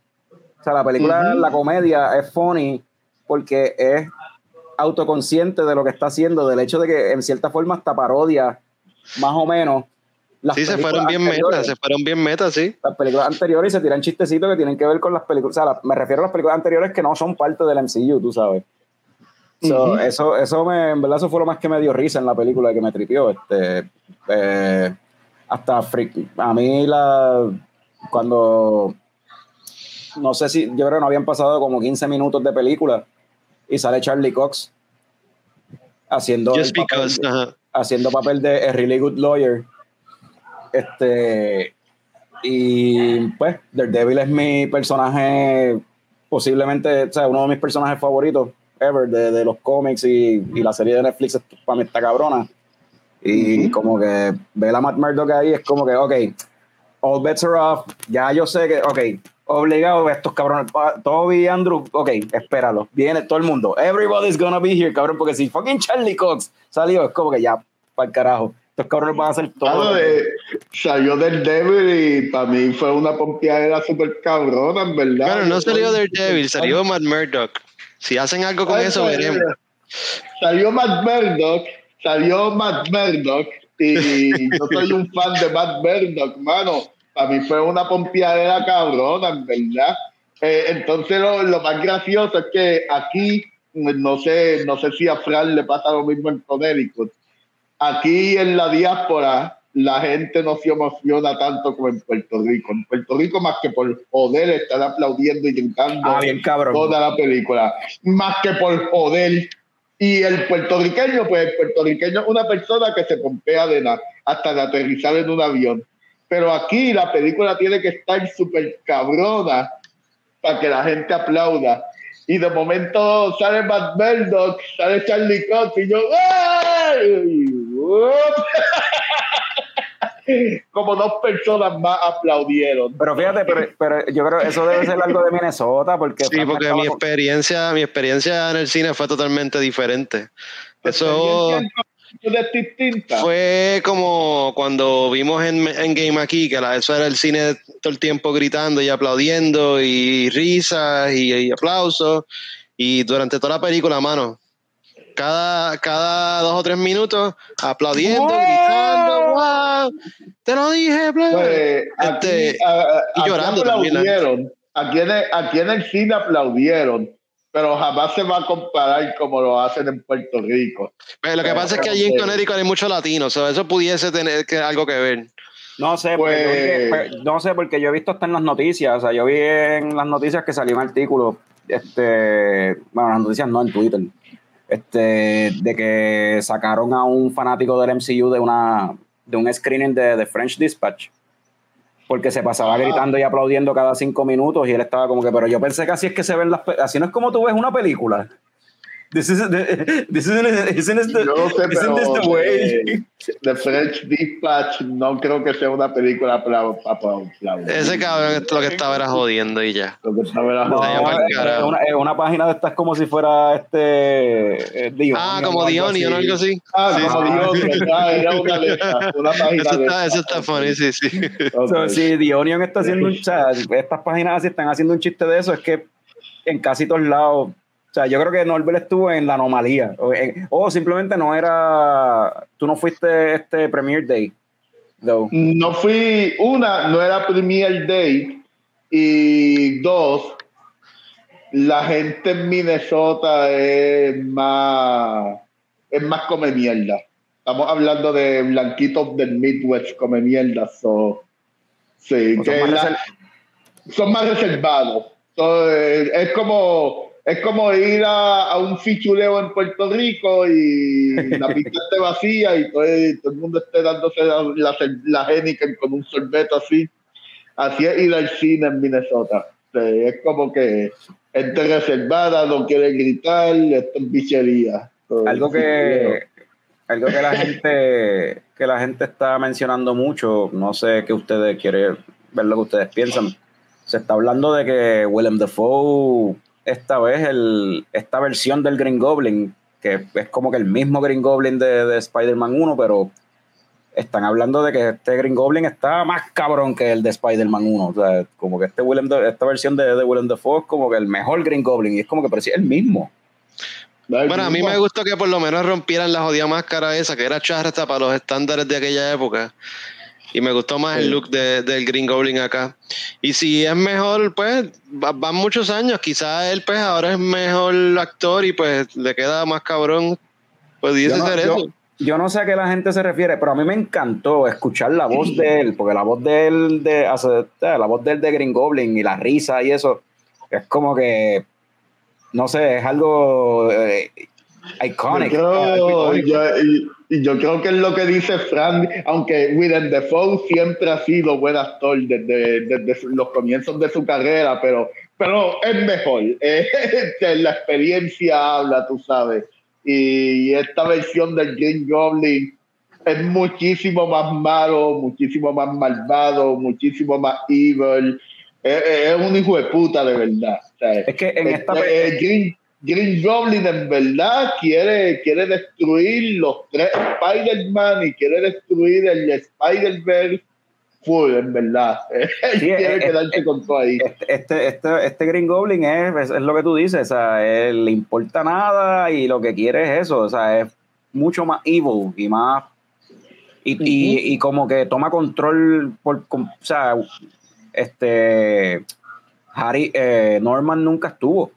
O sea, la película, la comedia es funny porque es autoconsciente de lo que está haciendo, del hecho de que en cierta forma hasta parodia, más o menos. Las Sí, se fueron bien metas, se fueron bien metas, sí. Las películas anteriores y se tiran chistecitos que tienen que ver con las películas. O sea, la- me refiero a las películas anteriores que no son parte del MCU, tú sabes. So, Ujú. eso, eso me, en verdad, eso fue lo más que me dio risa en la película que me tripió. Este, eh, hasta freak- a mí la cuando no sé si yo creo que no habían pasado como 15 minutos de película y sale Charlie Cox haciendo Just el papel because, de- ajá. haciendo papel de a really good lawyer. Este y pues Daredevil es mi personaje posiblemente, o sea, uno de mis personajes favoritos ever de, de los cómics y, y la serie de Netflix es- para mí está cabrona. Y como que ver a Matt Murdock ahí es como que, ok, all bets are off. Ya yo sé que, ok, obligado estos cabrones. Toby y Andrew, ok, espéralo. Viene todo el mundo. Everybody's gonna be here, cabrón, porque si fucking Charlie Cox salió, es como que ya, para el carajo. Estos cabrones van a hacer todo. Claro, eh, salió del Devil y para mí fue una pompeadera súper cabrona, en verdad. Bueno, no salió Daredevil, salió Matt Murdock. Si hacen algo con Ay, eso, veremos. Salió Matt Murdock, salió Matt Murdock y yo soy un fan de Matt Murdock, mano. Para mí fue una pompeadera cabrona, en verdad. Eh, entonces lo, lo más gracioso es que aquí, no sé, no sé si a Fran le pasa lo mismo en Connecticut. Aquí en la diáspora la gente no se emociona tanto como en Puerto Rico. En Puerto Rico más que por joder estar aplaudiendo y gritando Ah, bien toda la película. Más que por joder Y el puertorriqueño, pues el puertorriqueño es una persona que se pompea de nada, hasta de aterrizar en un avión. Pero aquí la película tiene que estar súper cabrona para que la gente aplauda. Y de momento sale Matt Murdock, sale Charlie Cox y yo, ¡ay! Como dos personas más aplaudieron. Pero fíjate, pero, pero yo creo que eso debe ser algo de Minnesota, porque... Sí, porque mi experiencia, mi experiencia en el cine fue totalmente diferente. Eso fue como cuando vimos en, en Game aquí, que la, eso era el cine todo el tiempo gritando y aplaudiendo y risas y, y aplausos. Y durante toda la película, mano, cada, cada dos o tres minutos aplaudiendo, ¡Wow! gritando, wow, te lo dije, bla". Pues, aquí, Este, a- a- y aquí llorando también, la-. Aquí en, el, aquí en el cine aplaudieron, pero jamás se va a comparar como lo hacen en Puerto Rico. Pero lo que pasa es que allí en Connecticut hay muchos latinos, o sea, eso pudiese tener que, algo que ver. No sé, porque Pues- pues, no sé, porque yo he visto hasta en las noticias, o sea, yo vi en las noticias que salió un artículo, este, bueno, las noticias no, en Twitter, este, de que sacaron a un fanático del MCU de una, de un screening de, de French Dispatch, porque se pasaba gritando y aplaudiendo cada cinco minutos y él estaba como que, pero yo pensé que así es que se ven las, así no es como tú ves una película. This isn't, this isn't, isn't it the- Yo no sé, isn't this the way? eh, The French Dispatch no creo que sea una película para. Ese cabrón lo que estaba era jodiendo y ya. Lo que estaba era No, pa'l es, una, es una página de estas como si fuera este eh, Dion, Ah, como Diony o algo así. Ah, Sí, como sí. Dios, ¿verdad? Era una esas, una página Eso de está, eso está funny, sí, sí. So, si The Onion está haciendo un chat, estas páginas así están haciendo un chiste de eso, es que en casi todos lados, sea, yo creo que Norbert estuvo en la anomalía, o, en- o simplemente no era, tú no fuiste este Premier Day, though. No fui, una, no era Premier Day, y dos, la gente en Minnesota es más, es más come mierda. Estamos hablando de blanquitos del Midwest come mierda, so, sí, O son que más la- reser- son más reservados. So, eh, es como es como ir a, a un fichuleo en Puerto Rico y la pista esté vacía y todo, el- todo el mundo esté dándose la, la, la con un sorbeto así. Así es ir al cine en Minnesota. Sí, es como que gente reservada, no quiere gritar, esto es bichería. Algo que algo que la gente que la gente está mencionando mucho no sé qué ustedes quieren ver lo que ustedes piensan se está hablando de que Willem Dafoe esta vez el esta versión del Green Goblin que es como que el mismo Green Goblin de, de Spider-Man 1 pero están hablando de que este Green Goblin está más cabrón que el de Spider-Man 1 o sea como que este Willem Da- esta versión de, de Willem Dafoe es como que el mejor Green Goblin y es como que parecía el mismo. Bueno, a mí me gustó que por lo menos rompieran la jodida máscara esa, que era charra hasta para los estándares de aquella época. Y me gustó más Sí. el look de- del Green Goblin acá. Y si es mejor, pues va- van muchos años. Quizás él, pues ahora es mejor actor y pues le queda más cabrón. Pudiese Yo no- ser yo- eso. Yo no sé a qué la gente se refiere, pero a mí me encantó escuchar la voz de él, porque la voz de él, de, hace- la voz de él de Green Goblin y la risa y eso, es como que, no sé, es algo eh, iconic. Yo yo- y, yo creo que es lo que dice Fran, aunque Willem Dafoe siempre ha sido buen actor desde, desde los comienzos de su carrera, pero, pero es mejor. Eh, la experiencia habla, tú sabes. Y esta versión del Green Goblin es muchísimo más malo, muchísimo más malvado, muchísimo más evil. Es, es un hijo de puta de verdad. O sea, Es que en esta este, eh, Green, Green Goblin en verdad quiere, quiere destruir los tres Spider-Man y quiere destruir el Spider-Verse full, en verdad. Él Sí, quiere eh, quedarse eh, con todo ahí. Este, este, este, este Green Goblin es, es, es lo que tú dices, o sea, él le importa nada y lo que quiere es eso, o sea, es mucho más evil y más. Y, y, y como que toma control, por, o sea, este. Harry, eh, Norman nunca estuvo.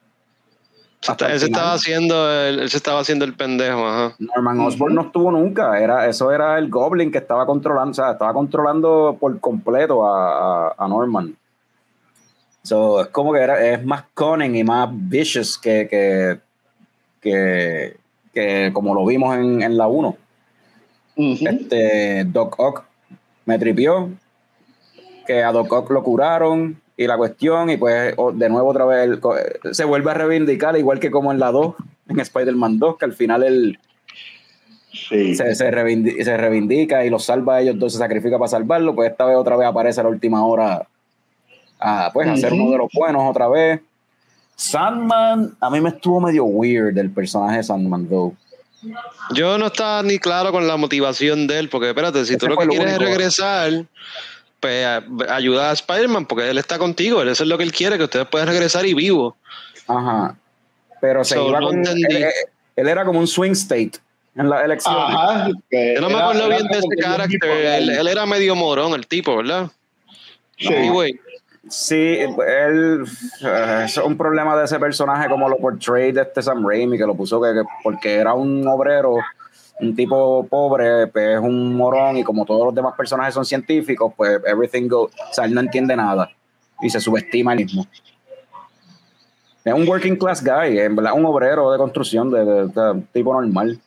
Hasta él se estaba haciendo el, él se estaba haciendo el pendejo, ajá. Norman Osborn no estuvo nunca, era, eso era el Goblin que estaba controlando, o sea, estaba controlando por completo a, a- a Norman. So, es como que era, es más cunning y más vicious que, que, que, que como lo vimos en, en la 1. Ujú. Este, Doc Ock me tripió, que a Doc Ock lo curaron y la cuestión, y pues de nuevo otra vez él co- se vuelve a reivindicar, igual que como en la 2, en Spider-Man 2, que al final él Sí. se, se, reivindi- se reivindica y los salva a ellos dos, se sacrifica para salvarlo, pues esta vez otra vez aparece a la última hora a pues, a ser uno de los buenos otra vez. Sandman, a mí me estuvo medio weird el personaje de Sandman, though. Yo no estaba ni claro con la motivación de él, porque espérate, si Ese tú lo que lo quieres es regresar, pues ayuda a Spider-Man, porque él está contigo, él eso es lo que él quiere, que ustedes puedan regresar y vivo. Ajá. Pero se So, iba no con- él, él era como un swing state en la elección. Ajá. Yo no me acuerdo bien de ese carácter, él, él era medio morón, el tipo, ¿verdad? Sí. Anyway, Sí, él eh, es un problema de ese personaje como lo portray de este Sam Raimi, que lo puso que, que porque era un obrero, un tipo pobre, pues es un morón y como todos los demás personajes son científicos, pues everything go, o sea, él no entiende nada y se subestima él mismo. Es un working class guy, en verdad, un obrero de construcción, de, tipo normal.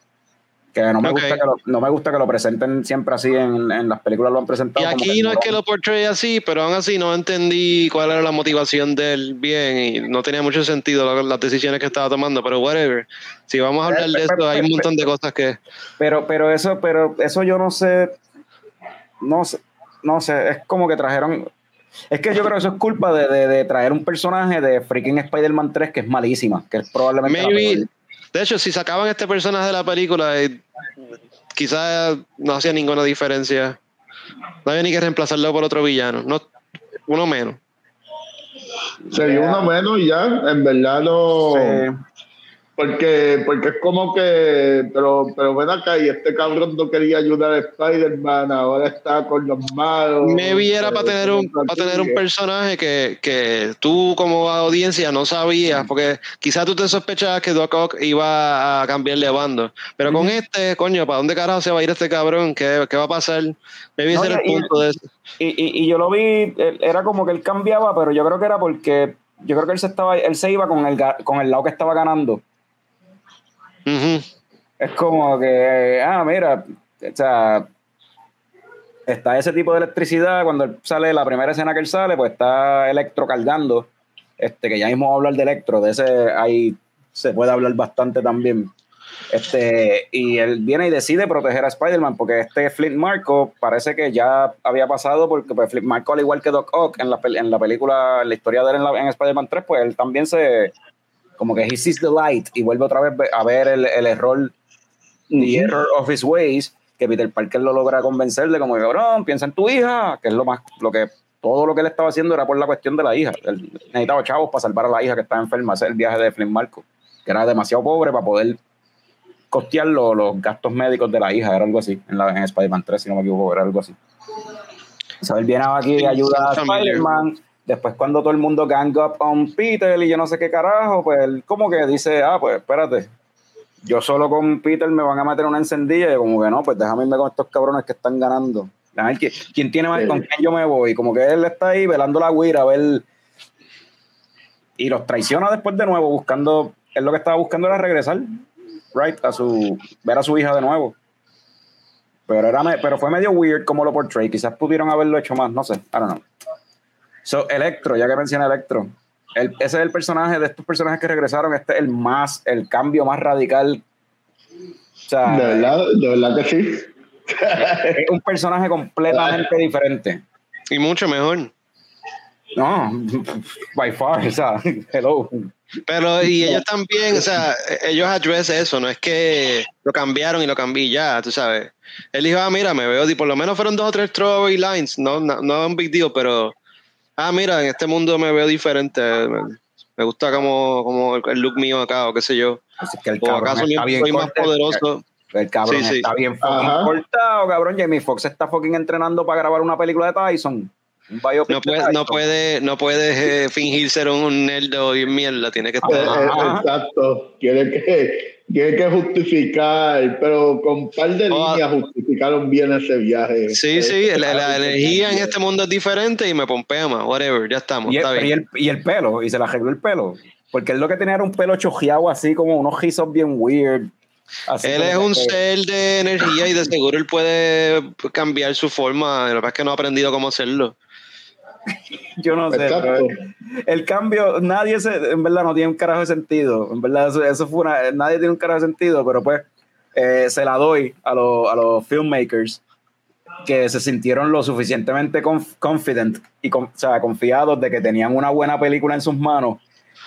Que no me, gusta que lo, no me gusta que lo presenten siempre así en, en las películas lo han presentado. y aquí no es que lo portray así, pero aún así no entendí cuál era la motivación de él bien y no tenía mucho sentido las decisiones que estaba tomando, pero whatever. Si vamos a hablar de esto, hay un montón de cosas que... Pero, pero eso, pero eso yo no sé, no sé, no sé, es como que trajeron, es que yo creo que eso es culpa de, de- de traer un personaje de freaking Spider-Man 3 que es malísima, que es probablemente Maybe, de hecho, si sacaban este personaje de la película, eh, quizás no hacía ninguna diferencia. No había ni que reemplazarlo por otro villano, no, uno menos. Sería uno menos y ya, en verdad no. Sí. Porque, porque es como que, pero, pero ven acá, y este cabrón no quería ayudar a Spider-Man, ahora está con los malos. Maybe era pero para tener un, para tener un personaje que, que tú como audiencia no sabías, porque quizás tú te sospechabas que Doc Ock iba a cambiar de bando, pero con este, coño, ¿para dónde carajo se va a ir este cabrón? ¿Qué, qué va a pasar? Maybe No, ese era el y- y- punto de eso. Y, y, y yo lo vi, era como que él cambiaba, pero yo creo que era porque, yo creo que él se estaba, él se iba con el, ga- con el lado que estaba ganando. Es como que, ah, mira, o está ese tipo de electricidad. Cuando él sale, la primera escena que él sale, pues está Electro cargando. Este, que ya mismo vamos a hablar de Electro, de ese ahí se puede hablar bastante también. Este, y él viene y decide proteger a Spider-Man, porque este Flint Marco parece que ya había pasado, porque pues, Flint Marco, al igual que Doc Ock en la, en la película, en la historia de él en, en Spider-Man 3, pues él también se, como que he sees the light y vuelve otra vez a ver el, el error The. Error of His Ways, que Peter Parker lo logra convencerle como, cabrón, piensa en tu hija, que es lo más, lo que, todo lo que él estaba haciendo era por la cuestión de la hija. Él necesitaba chavos para salvar a la hija que estaba enferma, es el viaje de Flynn Marco, que era demasiado pobre para poder costear lo- los gastos médicos de la hija, era algo así, en, la, en Spider-Man 3, si no me equivoco, era algo así. O sea, él viene aquí y ayuda a. Spider-Man. Después, cuando todo el mundo gang up on Peter y yo no sé qué carajo, pues él como que dice, ah, pues espérate, yo solo con Peter me van a meter una encendilla y como que no, pues déjame irme con estos cabrones que están ganando. A ver quién, tiene más, Sí. con quién yo me voy. Como que él está ahí velando la guira a ver. Y los traiciona después de nuevo, buscando. Él lo que estaba buscando era regresar, right, a su. ver a su hija de nuevo. Pero, era, pero fue medio weird como lo portray. Quizás pudieron haberlo hecho más, no sé. I don't know. So, Electro, ya que mencioné Electro. el- ese es el personaje de estos personajes que regresaron. Este es el más, el cambio más radical. O sea, De verdad, de verdad que sí. es un personaje completamente diferente. Y mucho mejor. No, by far, o sea, hello. Pero y ellos también, o sea, ellos address eso, no es que lo cambiaron y lo cambié ya, tú sabes. Él dijo, ah, mira, me veo, y por lo menos fueron dos o tres throwaway lines, no, no, no un big deal, pero, ah, mira, en este mundo me veo diferente, me, me gusta como, como el look mío acá, o qué sé yo. Así que el O acaso soy más poderoso. El cabrón Sí, sí. está bien fucking Ajá. cortado, cabrón. Jamie Foxx está fucking entrenando para grabar una película de Tyson. Un No de puede, no puede, no puede eh, fingir ser un, un nerdo y mierda, tiene que estar. Ajá. exacto. Tiene que, tiene que justificar, pero con un par de Oh, líneas justificaron bien ese viaje. Sí, Eh, sí, la, energía en este mundo es diferente y me pompea más, whatever, ya estamos, Y el, está y, bien. el, y el pelo, y se le arregló el pelo. Porque él lo que tenía era un pelo chojeado así, como unos rizos bien weird. Así Él es que- un ser de energía y de seguro él puede cambiar su forma. Lo que pasa es que no ha aprendido cómo hacerlo. Yo no sé. Pero El cambio, nadie se, en verdad no tiene un carajo de sentido. En verdad, eso, eso fue una, nadie tiene un carajo de sentido, pero pues eh, se la doy a, los- a los filmmakers que se sintieron lo suficientemente conf- confident y con- o sea, confiados de que tenían una buena película en sus manos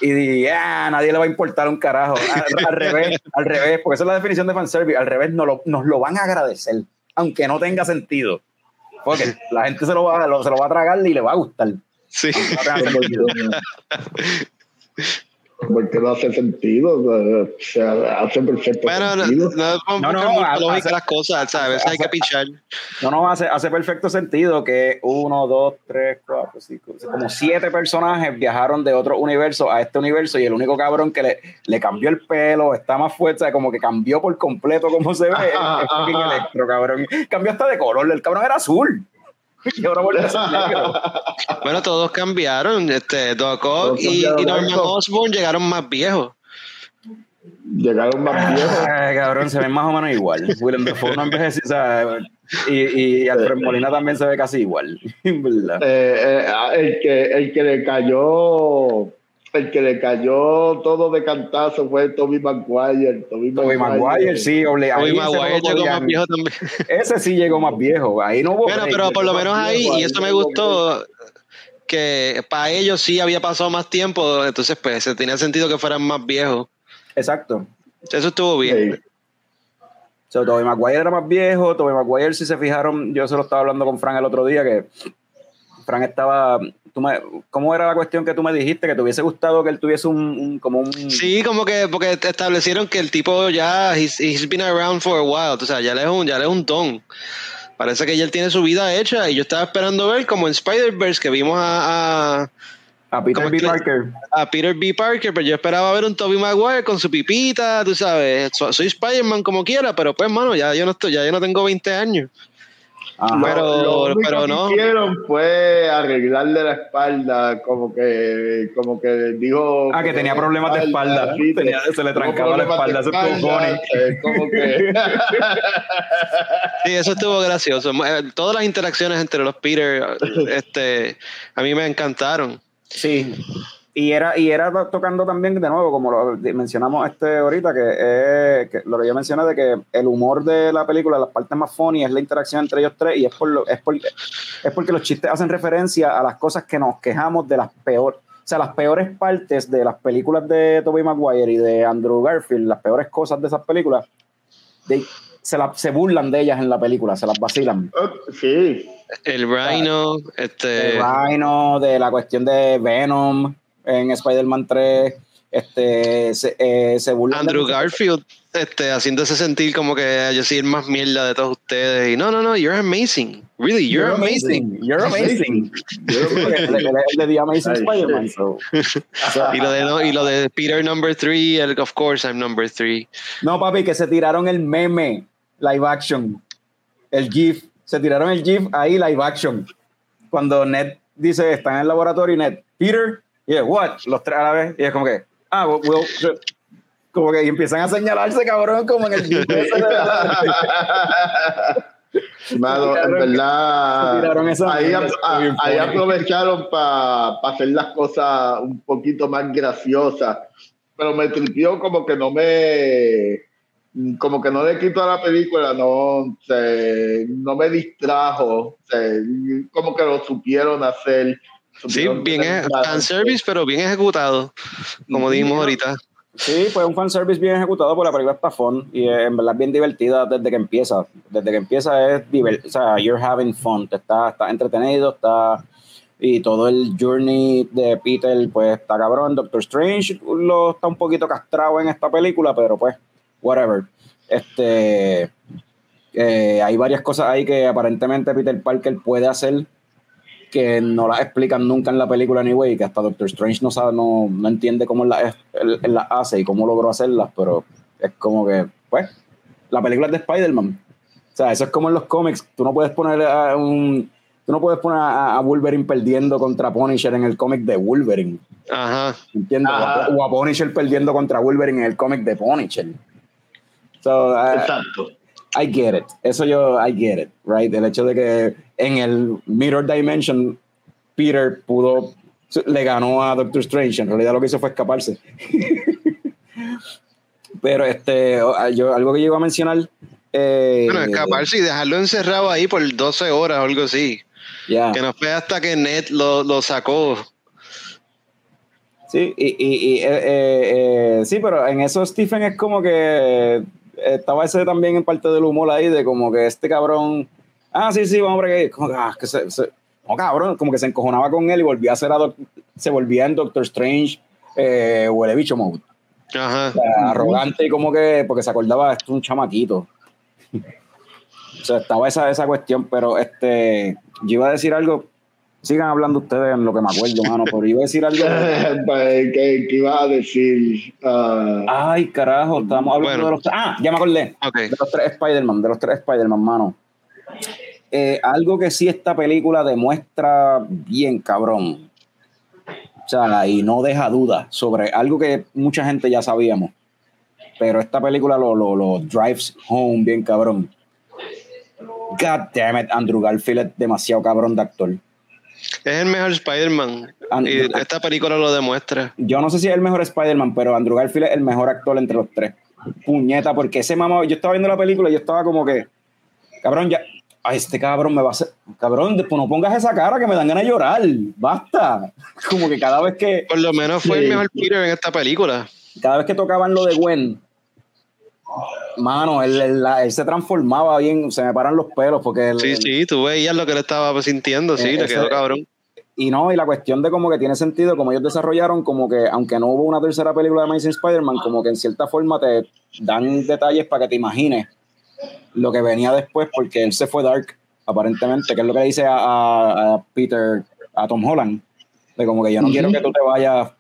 y ah, nadie le va a importar un carajo. Al, al revés, al revés, porque esa es la definición de fanservice. Al revés, nos lo, nos lo van a agradecer, aunque no tenga sentido. Porque la gente se lo va, lo- se lo va a tragar y le va a gustar. Sí. No sentido. Porque no hace sentido. O sea, hace perfecto Bueno, no, sentido. no, No, no, no, hace- lógica las cosas, ¿sabes? A veces hay que pichar. No, no, hace, hace perfecto sentido que uno, dos, tres, cuatro, cinco, como siete personajes viajaron de otro universo a este universo y el único cabrón que le, le cambió el pelo, está más fuerte, como que cambió por completo cómo se ve, es, Ajá, es. Electro, cabrón. Cambió hasta de color, el cabrón era azul. Y ahora vuelve a ser negro. Bueno, todos cambiaron. Este, Doc Ock y, y Norman. Osborn llegaron más viejos. Llegaron más viejos. Ay, cabrón, se ven más o menos igual. Willem Dafoe no envejeció, o sea, y, y Alfred Molina también se ve casi igual, verdad. Eh, eh, el, que, el que le cayó el que le cayó todo de cantazo fue Toby Maguire. Toby Tobey Maguire, sí, oble- no Maguire llegó más viejo también. Ese sí llegó más viejo. Ahí no hubo. Bueno, break, pero por lo menos ahí, viejo, y eso me gustó, que para ellos sí había pasado más tiempo, entonces pues se tenía sentido que fueran más viejos. Exacto. Eso estuvo bien. Sí. So, Tobey Maguire era más viejo. Tobey Maguire, si se fijaron, yo se lo estaba hablando con Frank el otro día, que Frank estaba. Tú me- ¿Cómo era la cuestión que tú me dijiste? Que te hubiese gustado que él tuviese un. un- como un. Sí, como que porque establecieron que el tipo ya, he's, he's been around for a while, o sea, ya le es un, ya le es un don. Parece que ya él tiene su vida hecha y yo estaba esperando ver como en Spider-Verse que vimos a, a, A Peter ¿cómo B. Parker. a Peter B. Parker, pero yo esperaba ver un Tobey Maguire con su pipita, tú sabes, So- soy Spider-Man como quiera, pero pues, mano, ya yo no estoy, ya yo no tengo 20 años. Ajá. Pero- lo único pero que no. hicieron fue arreglarle la espalda, como que, como que dijo. Ah, que tenía problemas de espalda. sí, Tenía- se le trancaba la espalda, eso estuvo eh, Como que. Sí, eso estuvo gracioso. Eh, Todas las interacciones entre los Peter, este, a mí me encantaron. Sí. Y era, y era to- tocando también de nuevo, como lo mencionamos este ahorita, que, eh, que lo que yo mencioné de que el humor de la película, las partes más funny es la interacción entre ellos tres, y es por lo, es por, es porque los chistes hacen referencia a las cosas que nos quejamos de las peores, o sea, las peores partes de las películas de Tobey Maguire y de Andrew Garfield, las peores cosas de esas películas, de- se, la- se burlan de ellas en la película, se las vacilan. sí. El Rhino, este, de Rhino, de la cuestión de Venom en Spider-Man 3, este, se, eh, se burlan Andrew de- Garfield, este, haciéndose sentir como que yo soy el más mierda de todos ustedes. Y no, no, no, you're amazing. Really, you're, amazing. You're amazing. De The Amazing Spider-Man. so. Y lo de no, y lo de Peter number three, el, of course I'm number three. No, papi, que se tiraron el meme live action, el GIF. Se tiraron el GIF ahí live action. Cuando Ned dice, está en el laboratorio y Ned, Peter, yeah, what? Los tres a la vez. Y es como que, ah, well, well, como que empiezan a señalarse, cabrón, como en el Mano, en verdad, esa ahí, a- aprovecharon para hacer las cosas un poquito más graciosas, pero me tripió como que no me, como que no le quito a la película, no, se, no me distrajo, se, como que lo supieron hacer. Sí, bien es fanservice, pero bien ejecutado, como dijimos ahorita. Sí, fue un fanservice bien ejecutado por la película está fun y en verdad es bien divertida desde que empieza. Desde que empieza es divertido, o sea, you're having fun, te está, está entretenido, está y todo el journey de Peter pues está cabrón. Doctor Strange lo está un poquito castrado en esta película, pero pues whatever. Este eh, hay varias cosas ahí que aparentemente Peter Parker puede hacer que no las explican nunca en la película anyway, que hasta Doctor Strange no sabe, no, no entiende cómo él las hace y cómo logró hacerlas, pero es como que, pues, la película es de Spider-Man. O sea, eso es como en los cómics, tú no puedes poner a un tú no puedes poner a, a Wolverine perdiendo contra Punisher en el cómic de Wolverine, Ajá. ¿entiendes? O a- Ajá. O a Punisher perdiendo contra Wolverine en el cómic de Punisher. So, uh, Exacto. I get it. Eso yo, I get it, right? El hecho de que en el Mirror Dimension, Peter pudo, le ganó a Doctor Strange. En realidad lo que hizo fue escaparse. Pero este, yo, algo que yo iba a mencionar. Eh, Bueno, escaparse y dejarlo encerrado ahí por 12 horas o algo así. ya. Que no fue hasta que Ned lo, lo sacó. Sí, y, y, y, eh, eh, eh, sí, pero en eso Stephen es como que estaba ese también en parte del humor ahí, de como que este cabrón, ah, sí, sí, vamos a ver, como que, ah, que se, se- no, cabrón, como que se encojonaba con él y volvía a ser a se volvía en Doctor Strange, eh, huele bicho mode. Ajá. O sea, arrogante y como que, porque se acordaba, esto es un chamaquito. o sea, estaba esa, esa cuestión, pero este, yo iba a decir algo, sigan hablando ustedes en lo que me acuerdo, mano, pero iba a decir algo. Pues, ¿Qué, qué ibas a decir? Ah, Ay, carajo, estamos hablando Bueno. de los. Ah, ya me acordé. De los tres Spider-Man, de los tres Spider-Man, mano. Eh, algo que sí esta película demuestra bien, cabrón. O sea, y no deja duda sobre algo que mucha gente ya sabíamos. Pero esta película lo, lo, lo drives home bien, cabrón. God damn it, Andrew Garfield es demasiado cabrón de actor. Es el mejor Spider-Man. Y esta película lo demuestra. Yo no sé si es el mejor Spider-Man, pero Andrew Garfield es el mejor actor entre los tres. Puñeta, porque ese mamá, yo estaba viendo la película y yo estaba como que, cabrón, ya, a este cabrón me va a hacer, cabrón, después no pongas esa cara que me dan ganas de llorar, basta. Como que cada vez que, Por lo menos fue Sí. el mejor Peter en esta película. cada vez que tocaban lo de Gwen, mano, él, él- la- él se transformaba bien, se me paran los pelos porque él- Sí, sí, tú veías lo que él estaba sintiendo, sí, Eh, le ese- quedó cabrón. Y no, y la cuestión de como que tiene sentido, como ellos desarrollaron, como que aunque no hubo una tercera película de Amazing Spider-Man, como que en cierta forma te dan detalles para que te imagines lo que venía después, porque él se fue dark, aparentemente, que es lo que le dice a, a- a Peter, a Tom Holland, de como que yo no quiero que tú te vayas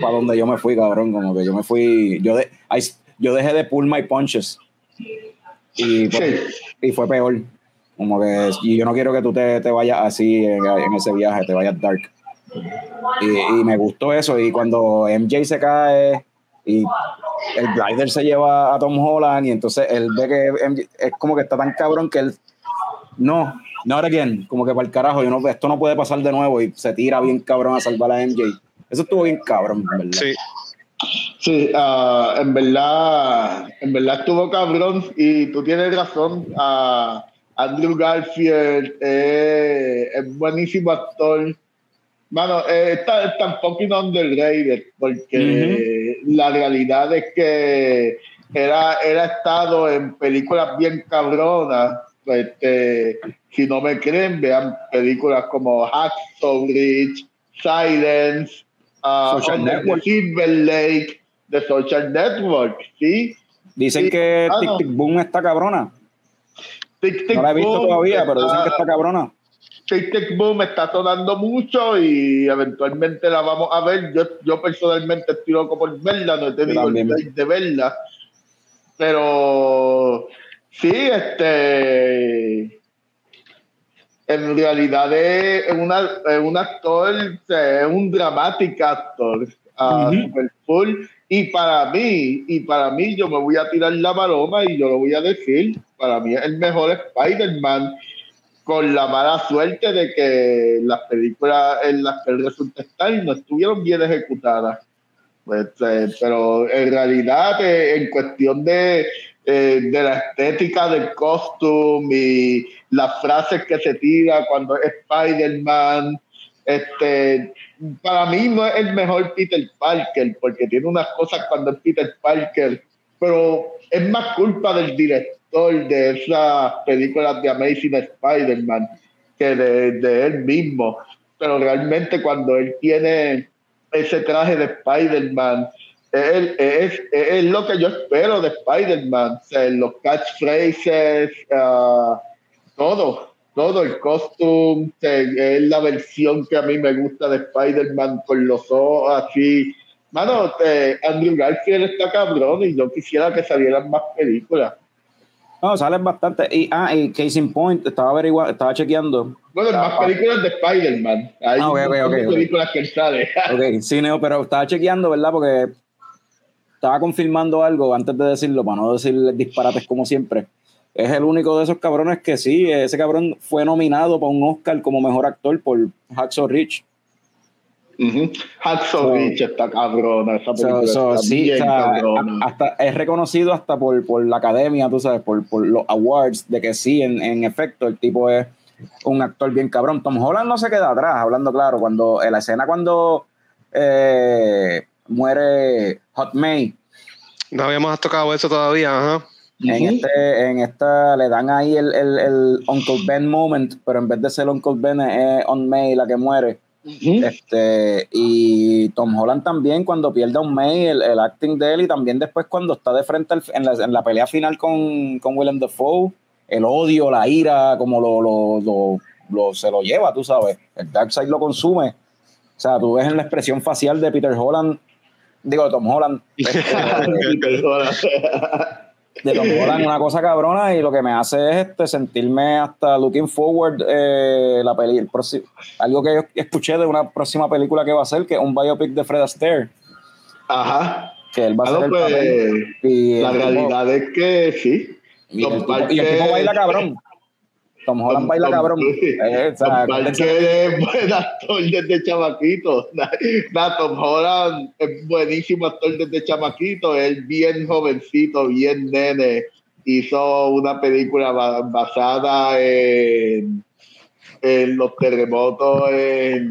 para donde yo me fui, cabrón, como que yo me fui, yo, de, I- yo dejé de pull my punches. Y, pues, sí. y fue peor. Como que, y yo no quiero que tú te, te vayas así en, en ese viaje, te vayas dark. Y, y me gustó eso. Y cuando MJ se cae y el glider se lleva a Tom Holland, y entonces él ve que MJ es como que está tan cabrón que él, no, not again, como que para el carajo, yo no, esto no puede pasar de nuevo y se tira bien cabrón a salvar a MJ. Eso estuvo bien cabrón, ¿verdad? Sí. Sí, ah, en verdad, en verdad estuvo cabrón y tú tienes razón. ah, Andrew Garfield eh, es buenísimo actor. Mano, eh, está, está un fucking underrated porque la realidad es que era, era estado en películas bien cabronas. Este, si no me creen, vean películas como Hacksaw Ridge, Silence, ah, Social Network. Silver Lake, The Social Network, ¿sí? Dicen Sí, que ah, Tic. Tic Boom está cabrona. Tic Tic No la he visto Boom todavía, pero dicen que está- cabrona. Tic Tic Boom está sonando mucho y eventualmente la vamos a ver. Yo, yo personalmente estoy loco por verla, no he tenido el de verla. Pero sí, este. En realidad es una, es un actor, es un dramático actor, ah, Ujú. super full. Y para mí, y para mí, yo me voy a tirar la paloma y yo lo voy a decir, para mí es el mejor Spider-Man con la mala suerte de que las películas en las que él resulta estar no estuvieron bien ejecutadas. Pues, eh, pero en realidad, eh, en cuestión de, eh, de la estética del costume y las frases que se tira cuando es Spider-Man, este, para mí no es el mejor Peter Parker, porque tiene unas cosas cuando es Peter Parker, pero es más culpa del director de esas películas de Amazing Spider-Man que de, de él mismo. Pero realmente cuando él tiene ese traje de Spider-Man, es, es, es lo que yo espero de Spider-Man, los catchphrases, ah, todo, todo el costume, es la versión que a mí me gusta de Spider-Man con los ojos así. Mano, Andrew Garfield está cabrón y yo quisiera que salieran más películas. No, salen bastante. Y, ah, y Case in Point, estaba averiguando, estaba chequeando. Bueno, más películas de Spider-Man. Hay Ah, ok, un ok, montón de ok, ok. películas que él sale. Ok, sí, Neo, pero estaba chequeando, ¿verdad? Porque estaba confirmando algo antes de decirlo, para no decir disparates como siempre. Es el único de esos cabrones que sí, ese cabrón fue nominado para un Oscar como mejor actor por Hacksaw Ridge. Ujú. Hacksaw So- Ridge está cabrona, esa película So- so, está sí, bien o sea, cabrona. a- hasta es reconocido hasta por, por la academia, tú sabes, por, por los awards, de que sí, en, en efecto, el tipo es un actor bien cabrón. Tom Holland no se queda atrás, hablando claro, cuando en la escena cuando eh, muere Hot May, No habíamos tocado eso todavía, ajá. En, Ujú. este, en esta le dan ahí el, el, el Uncle Ben moment, pero en vez de ser Uncle Ben es On May la que muere. Ujú. Este, y Tom Holland también cuando pierde a un May, el, el acting de él, y también después cuando está de frente al- en, la, en la pelea final con, con Willem Dafoe, el odio, la ira, como lo, lo, lo- lo- se lo lleva, tú sabes. El Darkseid lo consume. O sea, tú ves en la expresión facial de Peter Holland, digo, de Tom Holland, de Tom Holland una cosa cabrona y lo que me hace es este, sentirme hasta looking forward eh, la peli, el próximo- algo que yo escuché de una próxima película que va a hacer que es un biopic de Fred Astaire Ajá. que él va a el pues, papel y la tipo- realidad es que sí. y, el Tom tipo, y el Parker- tipo baila cabrón Tom Holland baila Tom- cabrón sea, Tom Parker es buen actor desde chamaquito. Nah, Tom Holland es buenísimo actor desde chamaquito. Es bien jovencito, bien nene. Hizo una película ba- basada en, en los terremotos en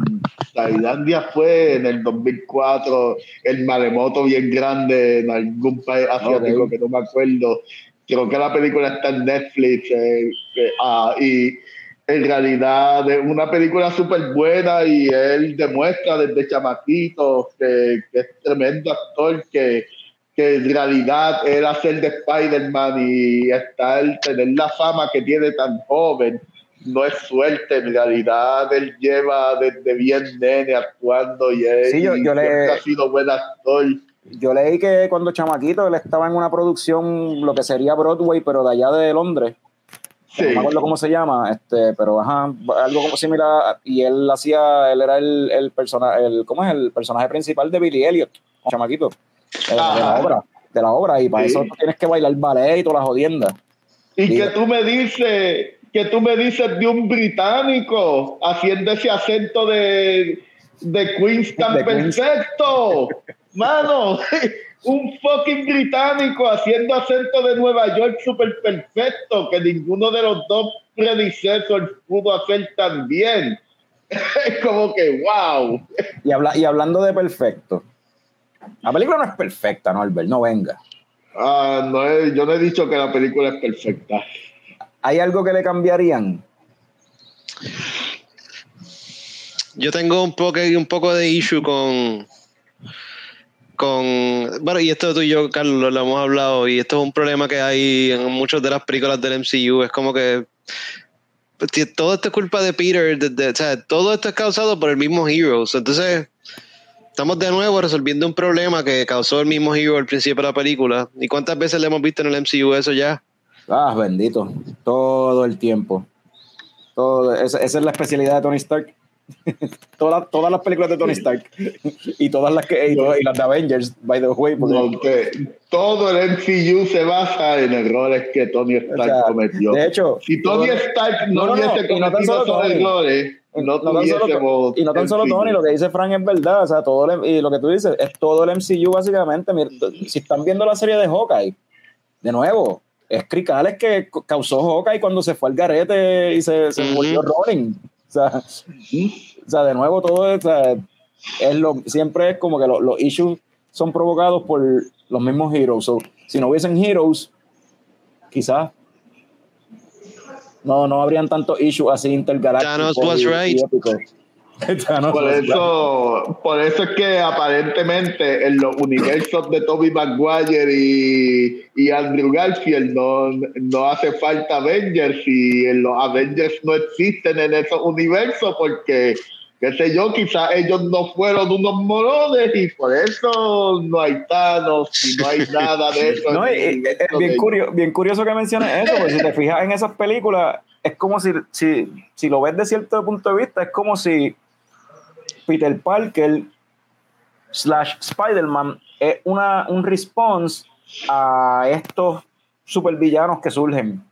Tailandia. Fue en el 2004. El maremoto bien grande en algún país asiático que no me acuerdo. Creo que la película está en Netflix. eh, ah, y en realidad es una película súper buena y él demuestra desde chamaquito que, que es tremendo actor, que, que en realidad él hacer de Spider-Man y estar, tener la fama que tiene tan joven, no es suerte, en realidad él lleva desde bien nene actuando y él Sí, yo- yo le- ha sido buen actor. Yo leí que cuando chamaquito él estaba en una producción lo que sería Broadway pero de allá de Londres Sí. no me acuerdo cómo se llama, este, pero ajá, algo como similar, y él hacía, él era el, el personaje, el, ¿cómo es? El personaje principal de Billy Elliot, chamaquito, de, de la obra, de la obra, y para Sí. eso tienes que bailar ballet y todas las jodiendas. Y Sí. que tú me dices, que tú me dices de un británico haciendo ese acento de, de Queens tan perfecto. Mano, un fucking británico haciendo acento de Nueva York súper perfecto, que ninguno de los dos predecesores pudo hacer tan bien. Es como que, wow. Y, habla, y hablando de perfecto, la película no es perfecta, ¿no, Albert? No venga. Ah, no he- yo no he dicho que la película es perfecta. ¿Hay algo que le cambiarían? Yo tengo un poco, un poco de issue con. Con Bueno, y esto tú y yo, Carlos, lo hemos hablado, y esto es un problema que hay en muchas de las películas del MCU. Es como que. pues, Todo esto es culpa de Peter, o sea, todo esto es causado por el mismo Heroes. Entonces, estamos de nuevo resolviendo un problema que causó el mismo Hero al principio de la película. ¿Y cuántas veces le hemos visto en el MCU eso ya? Ah, bendito. Todo el tiempo. Todo, esa es la especialidad de Tony Stark. todas, las- todas las películas de Tony Stark. y todas las que y, todas- y las de Avengers, by the way. porque- todo el MCU se basa en errores que Tony Stark O sea, cometió. de hecho, si Tony todo- Stark no, No, hubiese cometido solo esos Tony. errores, no, no tan solo- y no tan solo MCU. Tony, lo que dice Frank es verdad. O sea, todo el- y lo que tú dices es todo el MCU básicamente. Mira, si están viendo la serie de Hawkeye, de nuevo, es Cricales que ca- causó Hawkeye cuando se fue al garete y se, se volvió Ronin. O sea, o sea, de nuevo todo es, o sea, es lo, siempre es como que lo- los issues son provocados por los mismos heroes. So, si no hubiesen heroes, quizás no, no habrían tantos issues así intergalácticos. Thanos was y- y right. épicos. Por eso, por eso es que aparentemente en los universos de Toby Maguire y, y Andrew Garfield no, no hace falta Avengers y en los Avengers no existen en esos universos porque, qué sé yo, quizás ellos no fueron unos morones y por eso no hay Thanos y no hay nada de eso. No, y- es bien, curioso, bien curioso que menciones eso, porque si te fijas en esas películas, es como si, si, si lo ves de cierto punto de vista, es como si Peter Parker slash Spider-Man es una, un response a estos supervillanos que surgen.